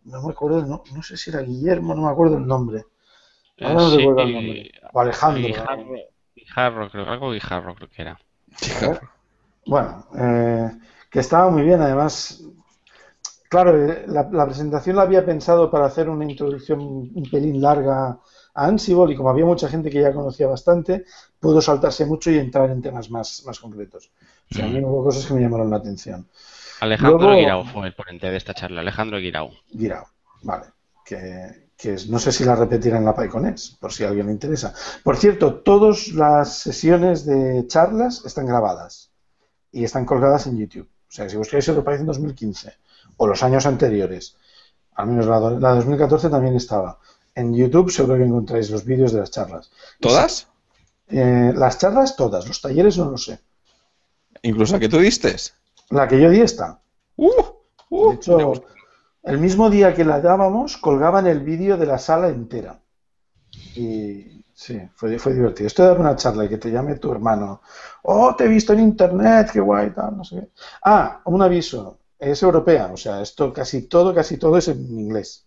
no me acuerdo, el no, no sé si era Guillermo, no me acuerdo el nombre. Ahora no Sí, recuerdo el nombre. O Alejandro. Guijarro, Guijarro, creo, algo Guijarro creo que era. Bueno, eh, que estaba muy bien, además claro, eh, la, la presentación la había pensado para hacer una introducción un pelín larga a Ansible y como había mucha gente que ya conocía bastante, pudo saltarse mucho y entrar en temas más, más concretos. O sea, a mí hubo cosas que me llamaron la atención. Alejandro Luego- Guirao fue el ponente de esta charla. Alejandro Guirao. Guirao, vale. Que, no sé si la repetirá en la PyConex, por si a alguien le interesa. Por cierto, todas las sesiones de charlas están grabadas y están colgadas en YouTube. O sea, si buscáis EuroPython 2015 o los años anteriores, al menos la, la de 2014 también estaba. En YouTube seguro que encontráis los vídeos de las charlas. ¿Todas? Eh, las charlas todas, los talleres no lo sé. Incluso la que tú distes. La que yo di está. Uh, uh, De hecho, el mismo día que la dábamos, colgaban el vídeo de la sala entera. Y sí, fue, fue divertido. Esto de dar una charla y que te llame tu hermano. Oh, te he visto en internet, qué guay, tal, no sé qué. Ah, un aviso. Es europea, o sea, esto casi todo, casi todo es en inglés.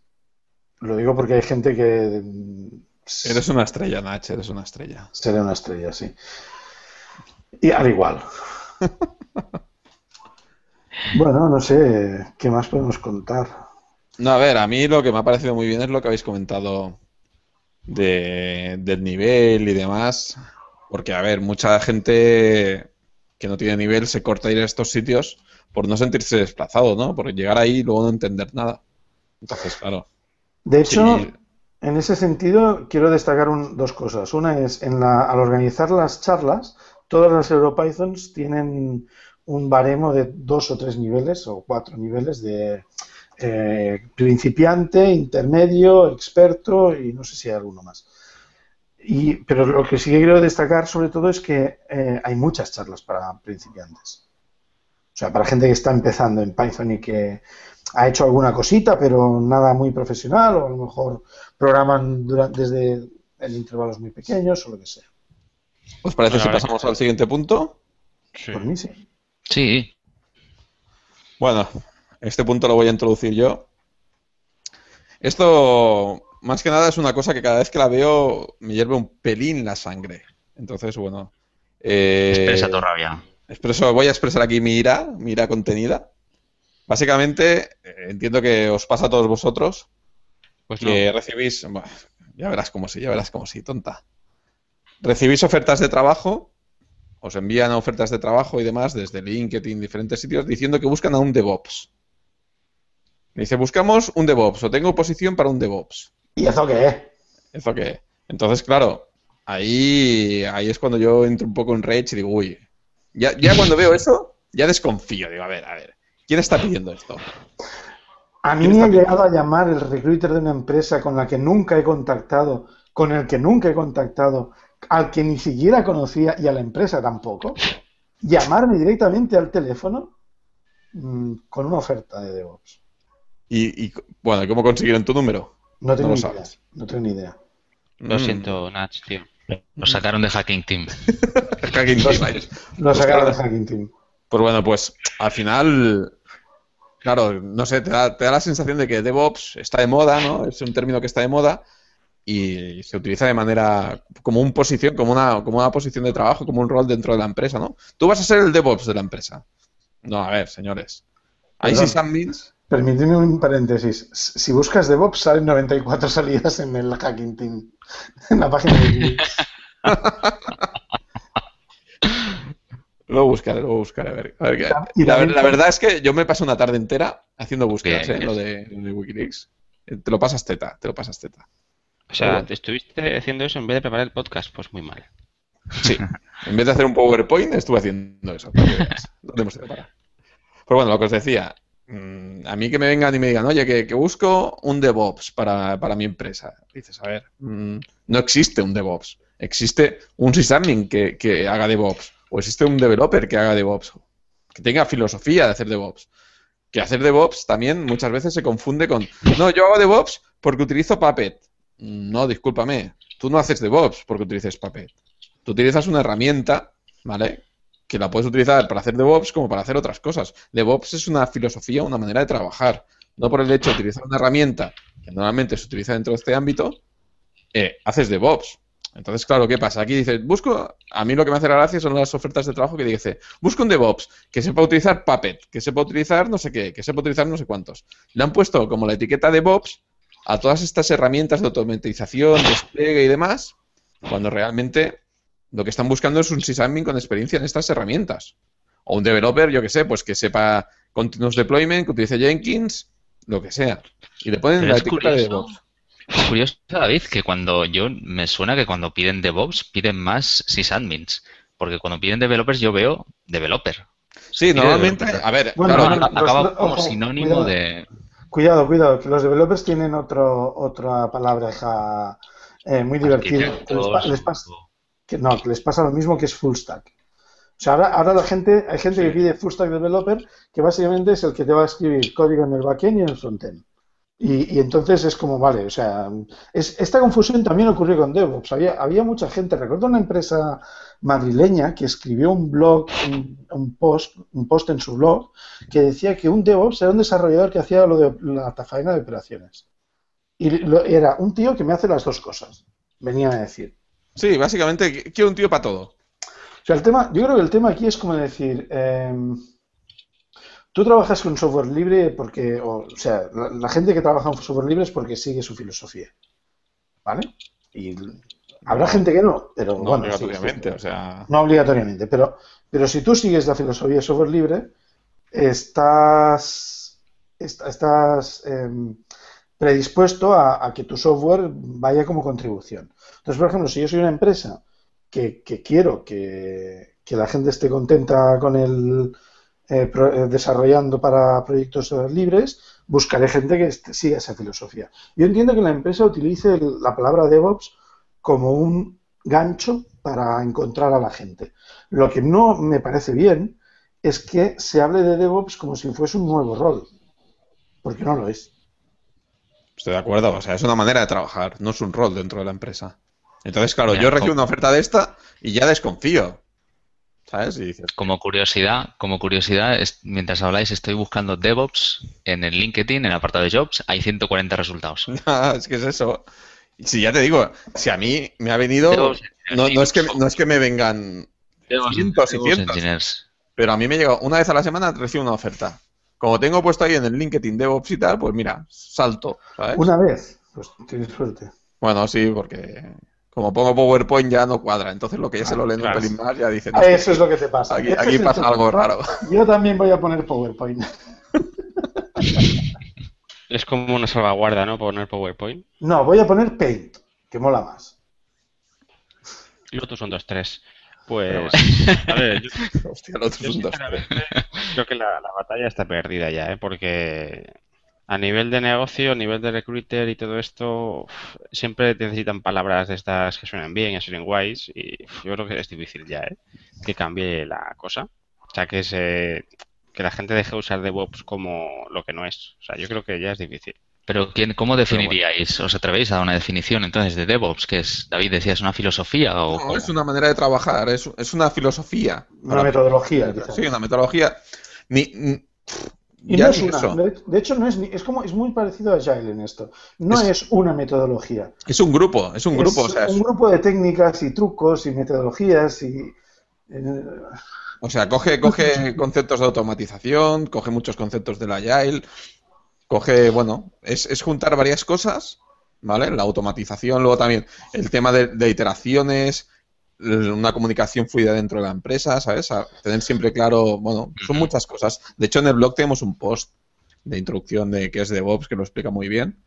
Lo digo porque hay gente que mm, eres una estrella, Nach, eres una estrella. será una estrella, sí. Y al igual. [laughs] Bueno, no sé, ¿qué más podemos contar? No, a ver, a mí lo que me ha parecido muy bien es lo que habéis comentado de, del nivel y demás. Porque, a ver, mucha gente que no tiene nivel se corta ir a estos sitios por no sentirse desplazado, ¿no? Por llegar ahí y luego no entender nada. Entonces, claro. De hecho, sí, En ese sentido, quiero destacar un- dos cosas. Una es, en la, al organizar las charlas, todas las EuroPythons tienen un baremo de dos o tres niveles o cuatro niveles de eh, principiante, intermedio, experto y no sé si hay alguno más. Y, pero lo que sí que quiero destacar sobre todo es que eh, hay muchas charlas para principiantes. O sea, para gente que está empezando en Python y que ha hecho alguna cosita, pero nada muy profesional, o a lo mejor programan durante, desde en intervalos muy pequeños o lo que sea. ¿Os parece Bueno, si pasamos al siguiente punto? Sí. Por mí sí. Sí, Bueno, este punto lo voy a introducir yo. Esto, más que nada, es una cosa que cada vez que la veo me hierve un pelín la sangre. Entonces, bueno. eh, expresa tu rabia. expreso- voy a expresar aquí mi ira, mi ira contenida. Básicamente, eh, entiendo que os pasa a todos vosotros Pues no. que recibís. Ya verás cómo sí, ya verás cómo sí, tonta. Recibís ofertas de trabajo, os envían ofertas de trabajo y demás desde LinkedIn, diferentes sitios, diciendo que buscan a un DevOps. Me dice, buscamos un DevOps o tengo posición para un DevOps. ¿Y eso qué es? ¿Eso qué? Entonces, claro, ahí, ahí es cuando yo entro un poco en rage y digo, uy, ya, ya cuando veo eso, ya desconfío. Digo, a ver, a ver, ¿quién está pidiendo esto? A mí me ha llegado a llamar el recruiter de una empresa con la que nunca he contactado, con el que nunca he contactado, al que ni siquiera conocía y a la empresa tampoco, llamarme directamente al teléfono mm, con una oferta de DevOps. Y, y, bueno, ¿cómo consiguieron tu número? No tengo No lo ni idea. No tengo ni idea. Lo Mm. siento, Nach, tío. Lo sacaron de Hacking Team. [laughs] Hacking Team, ahí. Lo Pues sacaron de Hacking Team. Pues bueno, pues al final, claro, no sé, te da, te da la sensación de que DevOps está de moda, ¿no? Es un término que está de moda y se utiliza de manera como un posición, como una, como una posición de trabajo, como un rol dentro de la empresa, ¿no? Tú vas a ser el DevOps de la empresa. No, a ver, señores. Ahí sí. Permíteme un paréntesis. Si buscas DevOps, salen 94 [laughs] salidas en el Hacking Team, en la página de Linux. Luego buscaré, luego buscaré. A ver, a ver qué- Y la, verdad es que yo me paso una tarde entera haciendo búsquedas, ¿eh? Lo de, lo de Wikileaks. Eh, Te lo pasas teta, te lo pasas teta. O sea, Bueno. te estuviste haciendo eso en vez de preparar el podcast, pues muy mal. Sí. En vez de hacer un PowerPoint, estuve haciendo eso. para que veas ¿Dónde hemos ido a parar? Pero bueno, lo que os decía. Mm, A mí que me vengan y me digan, oye, que, que busco un DevOps para, para mi empresa. Dices, a ver, mm, no existe un DevOps. Existe un sysadmin que, que haga DevOps. O existe un developer que haga DevOps. Que tenga filosofía de hacer DevOps. Que hacer DevOps también muchas veces se confunde con, no, yo hago DevOps porque utilizo Puppet. No, discúlpame. Tú no haces DevOps porque utilices Puppet. Tú utilizas una herramienta, ¿vale? Que la puedes utilizar para hacer DevOps como para hacer otras cosas. DevOps es una filosofía, una manera de trabajar. No por el hecho de utilizar una herramienta que normalmente se utiliza dentro de este ámbito, eh, haces DevOps. Entonces, claro, ¿qué pasa? Aquí dice, busco, a mí lo que me hace la gracia son las ofertas de trabajo que dice, busco un DevOps que sepa utilizar Puppet, que sepa utilizar no sé qué, que sepa utilizar no sé cuántos. Le han puesto como la etiqueta DevOps a todas estas herramientas de automatización, despliegue y demás, cuando realmente lo que están buscando es un sysadmin con experiencia en estas herramientas. O un developer, yo que sé, pues que sepa continuous deployment, que utilice Jenkins, lo que sea. Y le ponen Pero la es etiqueta de curioso. DevOps. Curioso, David, que cuando yo me suena que cuando piden DevOps piden más sysadmins, porque cuando piden developers yo veo developer. Sí, Pide normalmente, developer. a ver, Bueno, claro, no, Acaba- como ojo, sinónimo cuidado. de Cuidado, cuidado, que los developers tienen otro, otra palabra eh, muy divertida. les, pa- les pasa, que, no, que les pasa lo mismo que es full stack. O sea, ahora, ahora la gente, hay gente que pide full stack developer, que básicamente es el que te va a escribir código en el backend y en el frontend. Y, y entonces es como, vale, o sea, es- esta confusión también ocurrió con DevOps. Había, había mucha gente, recuerdo una empresa madrileña que escribió un blog, un, un post, un post en su blog, que decía que un DevOps era un desarrollador que hacía lo de la tafaina de operaciones. Y lo- era un tío que me hace las dos cosas, venía a decir. Sí, básicamente qu- quiero un tío para todo. O sea, el tema, yo creo que el tema aquí es como decir, em, tú trabajas con software libre porque, o, o sea, la, la gente que trabaja con software libre es porque sigue su filosofía, ¿vale? Y habrá gente que no, pero No bueno, obligatoriamente, sí. o sea. No obligatoriamente, pero, pero si tú sigues la filosofía de software libre, estás, est- estás em, predispuesto a, que tu software vaya como contribución. Entonces, por ejemplo, si yo soy una empresa que, que quiero que, la gente esté contenta con el eh, pro- eh, desarrollando para proyectos eh, libres, buscaré gente que siga esa filosofía. Yo entiendo que la empresa utilice la palabra DevOps como un gancho para encontrar a la gente. Lo que no me parece bien es que se hable de DevOps como si fuese un nuevo rol, porque no lo es. Estoy de acuerdo, o sea, es una manera de trabajar, no es un rol dentro de la empresa. Entonces, claro, yo recibo como- una oferta de esta y ya desconfío. ¿Sabes? Y dices, Como curiosidad, como curiosidad, es- mientras habláis estoy buscando DevOps en el LinkedIn, en el apartado de Jobs, hay 140 resultados. [laughs] "Ah, es que es eso. Y Si ya te digo, si a mí me ha venido, DevOps no, no es que, no es que me vengan DevOps- cientos y DevOps cientos. engineers. Pero a mí me llega una vez a la semana recibo una oferta. Como tengo puesto ahí en el LinkedIn DevOps y tal, pues mira, salto, ¿sabes? Una vez, pues tienes suerte. Bueno, sí, porque como pongo PowerPoint ya no cuadra. Entonces lo que ya se lo leen claro. un pelín más ya dicen, Ah, Eso es lo que te pasa. aquí, pasa algo raro. [laughs] Yo también voy a poner PowerPoint. [laughs] Es como una salvaguarda, ¿no? Poner PowerPoint. No, voy a poner Paint, que mola más. Y los otros son dos, tres. Pues, a ver, yo, [laughs] Hostia, sinceramente creo que la, la batalla está perdida ya, ¿eh? Porque a nivel de negocio, a nivel de recruiter y todo esto, uf, siempre necesitan palabras de estas que suenan bien, que suenen guays, y uf, yo creo que es difícil ya, ¿eh? Que cambie la cosa. O sea, que se, que la gente deje de usar DevOps como lo que no es. O sea, yo creo que ya es difícil. Pero ¿quién, ¿cómo definiríais? ¿Os atrevéis a dar una definición entonces de DevOps? que es, David decía, es una filosofía o No, cómo? es una manera de trabajar, es, es una filosofía. Una Para- metodología, quizás. Sí, una metodología. Ni, ni- Y ya no es una. eso. De, hecho, no es, ni- es como es muy parecido a Agile en esto. No Es- es, una metodología. Es un grupo, es un grupo. Es o, sea, es- un grupo de técnicas y trucos y metodologías y eh, o sea, coge, coge conceptos de automatización, coge muchos conceptos del Agile, coge, bueno, es, es juntar varias cosas, ¿vale? La automatización, luego también el tema de, de iteraciones, una comunicación fluida dentro de la empresa, ¿sabes? A tener siempre claro, bueno, son muchas cosas. De hecho, en el blog tenemos un post de introducción de qué es DevOps que lo explica muy bien,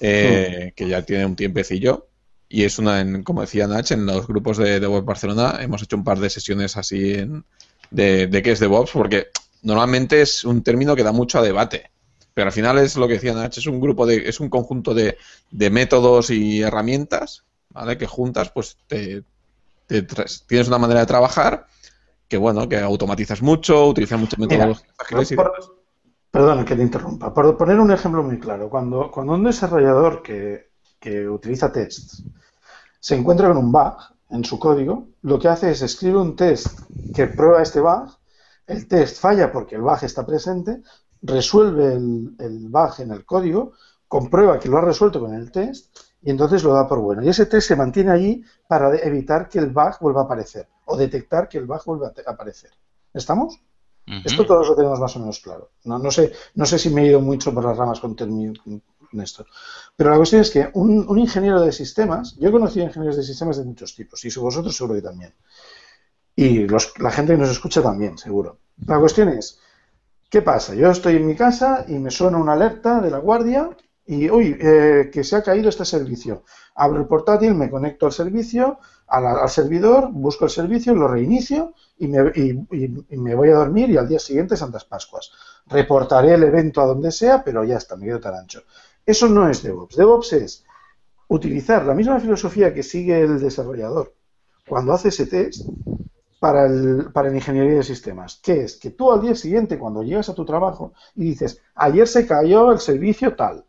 eh, que ya tiene un tiempecillo. Y es una, en, como decía Nach, en los grupos de DevOps Barcelona hemos hecho un par de sesiones así en- de, de qué es DevOps, porque normalmente es un término que da mucho a debate. Pero al final es lo que decía Nach, es un grupo de, es un conjunto de, de métodos y herramientas, ¿vale? Que juntas, pues te, tienes una manera de trabajar que bueno, que automatizas mucho, utilizas muchas Mira, metodologías ágiles y. Perdón que te interrumpa. Por poner un ejemplo muy claro, cuando, cuando un desarrollador que, que utiliza tests se encuentra con un bug en su código, lo que hace es escribe un test que prueba este bug, el test falla porque el bug está presente, resuelve el, el bug en el código, comprueba que lo ha resuelto con el test y entonces lo da por bueno. Y ese test se mantiene allí para evitar que el bug vuelva a aparecer o detectar que el bug vuelva a aparecer. ¿Estamos? Esto todos lo tenemos más o menos claro. No, no, sé, no sé si me he ido mucho por las ramas con, con esto. Pero la cuestión es que un, ingeniero de sistemas, yo he conocido ingenieros de sistemas de muchos tipos, y vosotros seguro que también. Y la gente que nos escucha también, seguro. La cuestión es, ¿qué pasa? Yo estoy en mi casa y me suena una alerta de la guardia y, uy, eh, que se ha caído este servicio. Abro el portátil, me conecto al servicio, al, servidor, busco el servicio, lo reinicio y me, y me, voy a dormir y al día siguiente Santas Pascuas. Reportaré el evento a donde sea, pero ya está, me quedo tan ancho. Eso no es DevOps. DevOps es utilizar la misma filosofía que sigue el desarrollador cuando hace ese test para el, para la ingeniería de sistemas, que es que tú al día siguiente, cuando llegas a tu trabajo y dices, ayer se cayó el servicio tal,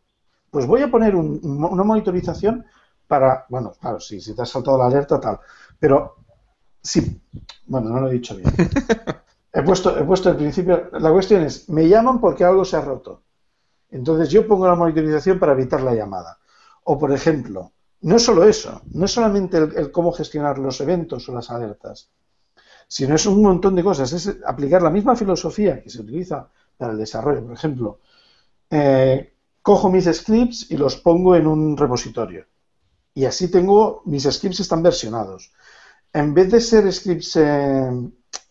pues voy a poner una monitorización para, bueno, claro, sí, si te has saltado la alerta tal, pero sí, bueno, no lo he dicho bien. [laughs] He puesto, he puesto el principio, la cuestión es, me llaman porque algo se ha roto. Entonces yo pongo la monitorización para evitar la llamada. O, por ejemplo, no es solo eso, no es solamente el, cómo gestionar los eventos o las alertas, sino es un montón de cosas. Es aplicar la misma filosofía que se utiliza para el desarrollo. Por ejemplo, eh, cojo mis scripts y los pongo en un repositorio. Y así tengo, mis scripts están versionados. En vez de ser scripts, eh,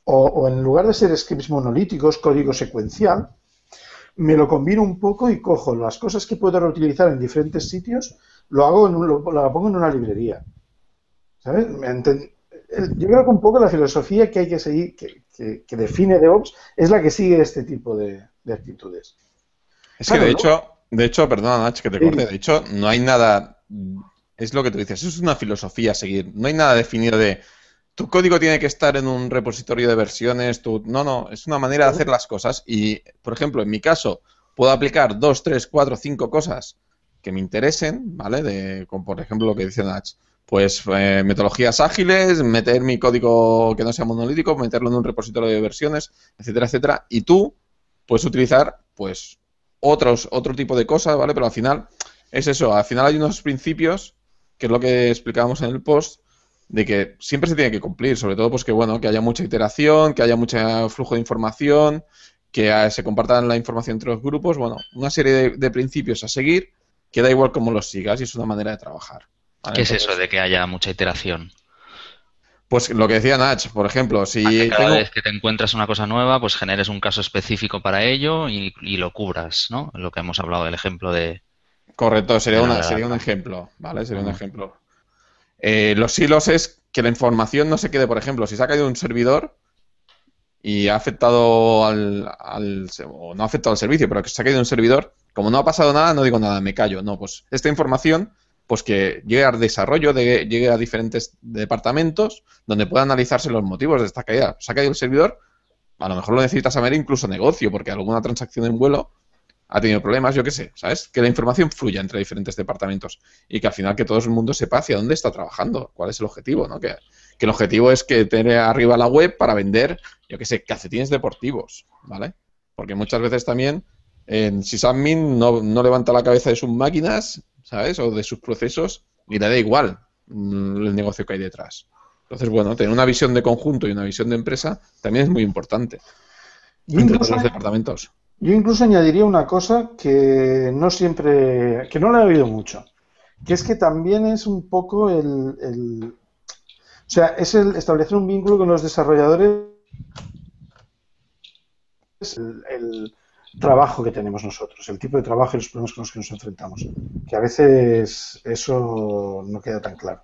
o, en lugar de ser scripts monolíticos, código secuencial, me lo combino un poco y cojo las cosas que puedo reutilizar en diferentes sitios, lo hago, en lo, pongo en una librería. ¿Sabes? Yo creo que un poco la filosofía que hay que seguir, que, que, define DevOps, es la que sigue este tipo de, actitudes. Es que de hecho, de hecho, perdona Nach que te corte, de hecho, no hay nada, es lo que tú dices, es una filosofía a seguir, no hay nada definido de tu código tiene que estar en un repositorio de versiones, tu... no, no, es una manera de hacer las cosas y, por ejemplo, en mi caso, puedo aplicar dos, tres, cuatro, cinco cosas que me interesen, ¿vale? De, como por ejemplo lo que dice Nach, pues eh, metodologías ágiles, meter mi código que no sea monolítico, meterlo en un repositorio de versiones, etcétera, etcétera, y tú puedes utilizar, pues, otros, otro tipo de cosas, ¿vale? Pero al final es eso, al final hay unos principios, que es lo que explicábamos en el post, de que siempre se tiene que cumplir, sobre todo pues que bueno, que haya mucha iteración, que haya mucho flujo de información, que ah, se compartan la información entre los grupos, bueno, una serie de, principios a seguir, que da igual cómo los sigas y es una manera de trabajar. ¿Qué es eso de que haya mucha iteración? Pues lo que decía Nach, por ejemplo, si cada vez que te encuentras una cosa nueva, pues generes un caso específico para ello y, lo cubras, ¿no? Lo que hemos hablado del ejemplo de... Correcto, sería, una, sería un ejemplo, ¿vale? Sería un ejemplo. Eh, los silos es que la información no se quede, por ejemplo, si se ha caído un servidor y ha afectado al, o no ha afectado al servicio, pero que se ha caído un servidor, como no ha pasado nada, no digo nada, me callo. No, pues esta información, pues que llegue al desarrollo, de, llegue a diferentes departamentos donde pueda analizarse los motivos de esta caída. Se ha caído el servidor, a lo mejor lo necesitas saber incluso negocio, porque alguna transacción en vuelo ha tenido problemas, yo qué sé, ¿sabes? Que la información fluya entre diferentes departamentos y que al final que todo el mundo sepa hacia dónde está trabajando, cuál es el objetivo, ¿no? Que, el objetivo es que tener arriba la web para vender, yo qué sé, calcetines deportivos, ¿vale? Porque muchas veces también, en sysadmin no levanta la cabeza de sus máquinas, ¿sabes? O de sus procesos y le da igual mm, el negocio que hay detrás. Entonces, bueno, tener una visión de conjunto y una visión de empresa también es muy importante entre los departamentos. Yo incluso añadiría una cosa que no siempre, que no la he oído mucho, que es que también es un poco el, o sea, es el establecer un vínculo con los desarrolladores, el, el trabajo que tenemos nosotros, el tipo de trabajo y los problemas con los que nos enfrentamos, que a veces eso no queda tan claro.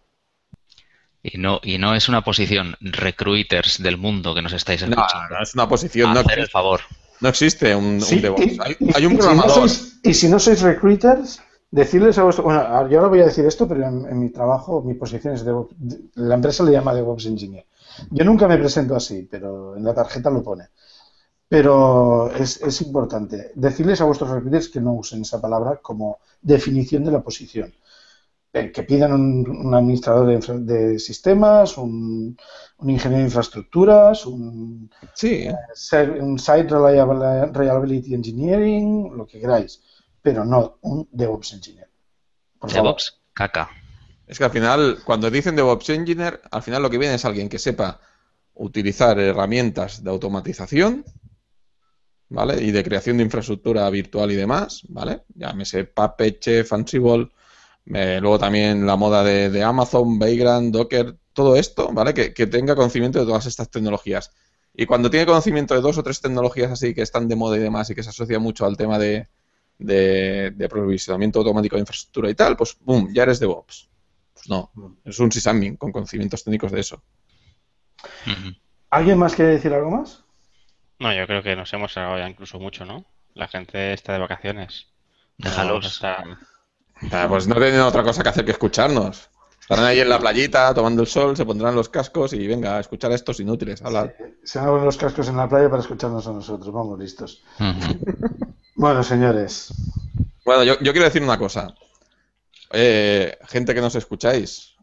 Y no, y no es una posición recruiters del mundo que nos estáis escuchando. No, es una posición. no, el favor. No existe un, DevOps. hay, un programador. y si no sois recruiters, decirles a vosotros. Bueno, yo ahora voy a decir esto, pero en, mi trabajo, mi posición es DevOps. La empresa le llama DevOps Engineer. Yo nunca me presento así, pero en la tarjeta lo pone. Pero es, es importante decirles a vuestros recruiters que no usen esa palabra como definición de la posición. Eh, que pidan un, administrador de, sistemas, un, ingeniero de infraestructuras, un, sí. Eh, un Site Reliability Engineering, lo que queráis, pero no un DevOps Engineer. DevOps, Caca. Es que al final, cuando dicen DevOps Engineer, al final lo que viene es alguien que sepa utilizar herramientas de automatización, ¿vale? Y de creación de infraestructura virtual y demás, ¿vale? Llámese Puppet, Chef, Ansible, eh, luego también la moda de, de Amazon, Vagrant, Docker, todo esto, ¿vale? Que, que tenga conocimiento de todas estas tecnologías. Y cuando tiene conocimiento de dos o tres tecnologías así que están de moda y demás y que se asocia mucho al tema de, de, de aprovisionamiento automático de infraestructura y tal, pues ¡boom! Ya eres DevOps. Pues no, es un sysadmin con conocimientos técnicos de eso. ¿Alguien más quiere decir algo más? No, yo creo que nos hemos alargado ya incluso mucho, ¿no? La gente está de vacaciones. Déjalos. Está- Ah, pues no tienen otra cosa que hacer que escucharnos. Estarán ahí en la playita tomando el sol, se pondrán los cascos y venga a escuchar a estos inútiles. Hablar. Se van a poner los cascos en la playa para escucharnos a nosotros. Vamos listos. Bueno, señores. Bueno, yo, yo quiero decir una cosa. Eh, gente que nos escucháis,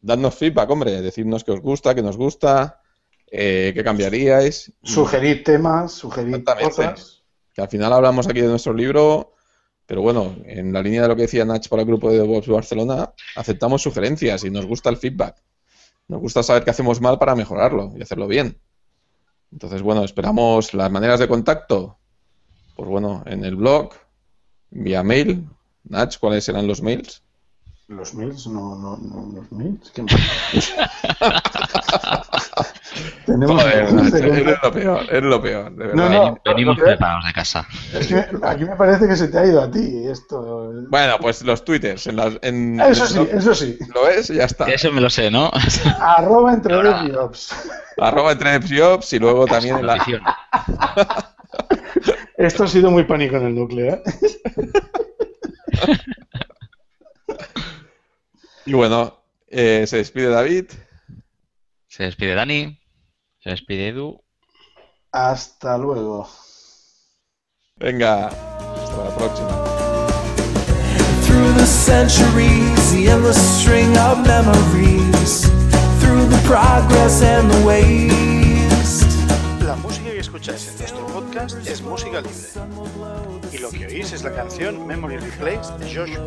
dadnos feedback, hombre, decidnos que os gusta, que nos gusta, eh, qué cambiaríais. Sugerid temas, sugerid Exactamente. cosas. Que al final hablamos aquí de nuestro libro, pero bueno, en la línea de lo que decía Nach para el grupo de DevOps Barcelona, aceptamos sugerencias y nos gusta el feedback. Nos gusta saber qué hacemos mal para mejorarlo y hacerlo bien. Entonces, bueno, esperamos las maneras de contacto. Pues bueno, en el blog, vía mail. Nach, ¿cuáles serán los mails? Los mails, no, no, no, los mails. ¿Qué [laughs] Tenemos Joder, de eres lo peor, eres lo peor, de verdad. No, no. Venimos preparados de casa. Es que aquí me parece que se te ha ido a ti esto. Bueno, pues los twitters. En las- en- Eso sí, eso sí. Lo es y ya está. Eso me lo sé, ¿no? Arroba entre. DevOps. Arroba entre DevOps y luego también en la. Esto ha sido muy pánico en el núcleo. ¿eh? [laughs] Y bueno, eh, se despide David. Se despide Dani. Se despide Edu. Hasta luego. Venga, hasta la próxima. Through the centuries, the endless string of memories. Through the progress and the waste. La música que escucháis en nuestro podcast es música libre. Y lo que oís es la canción Memory Replays de Joshua.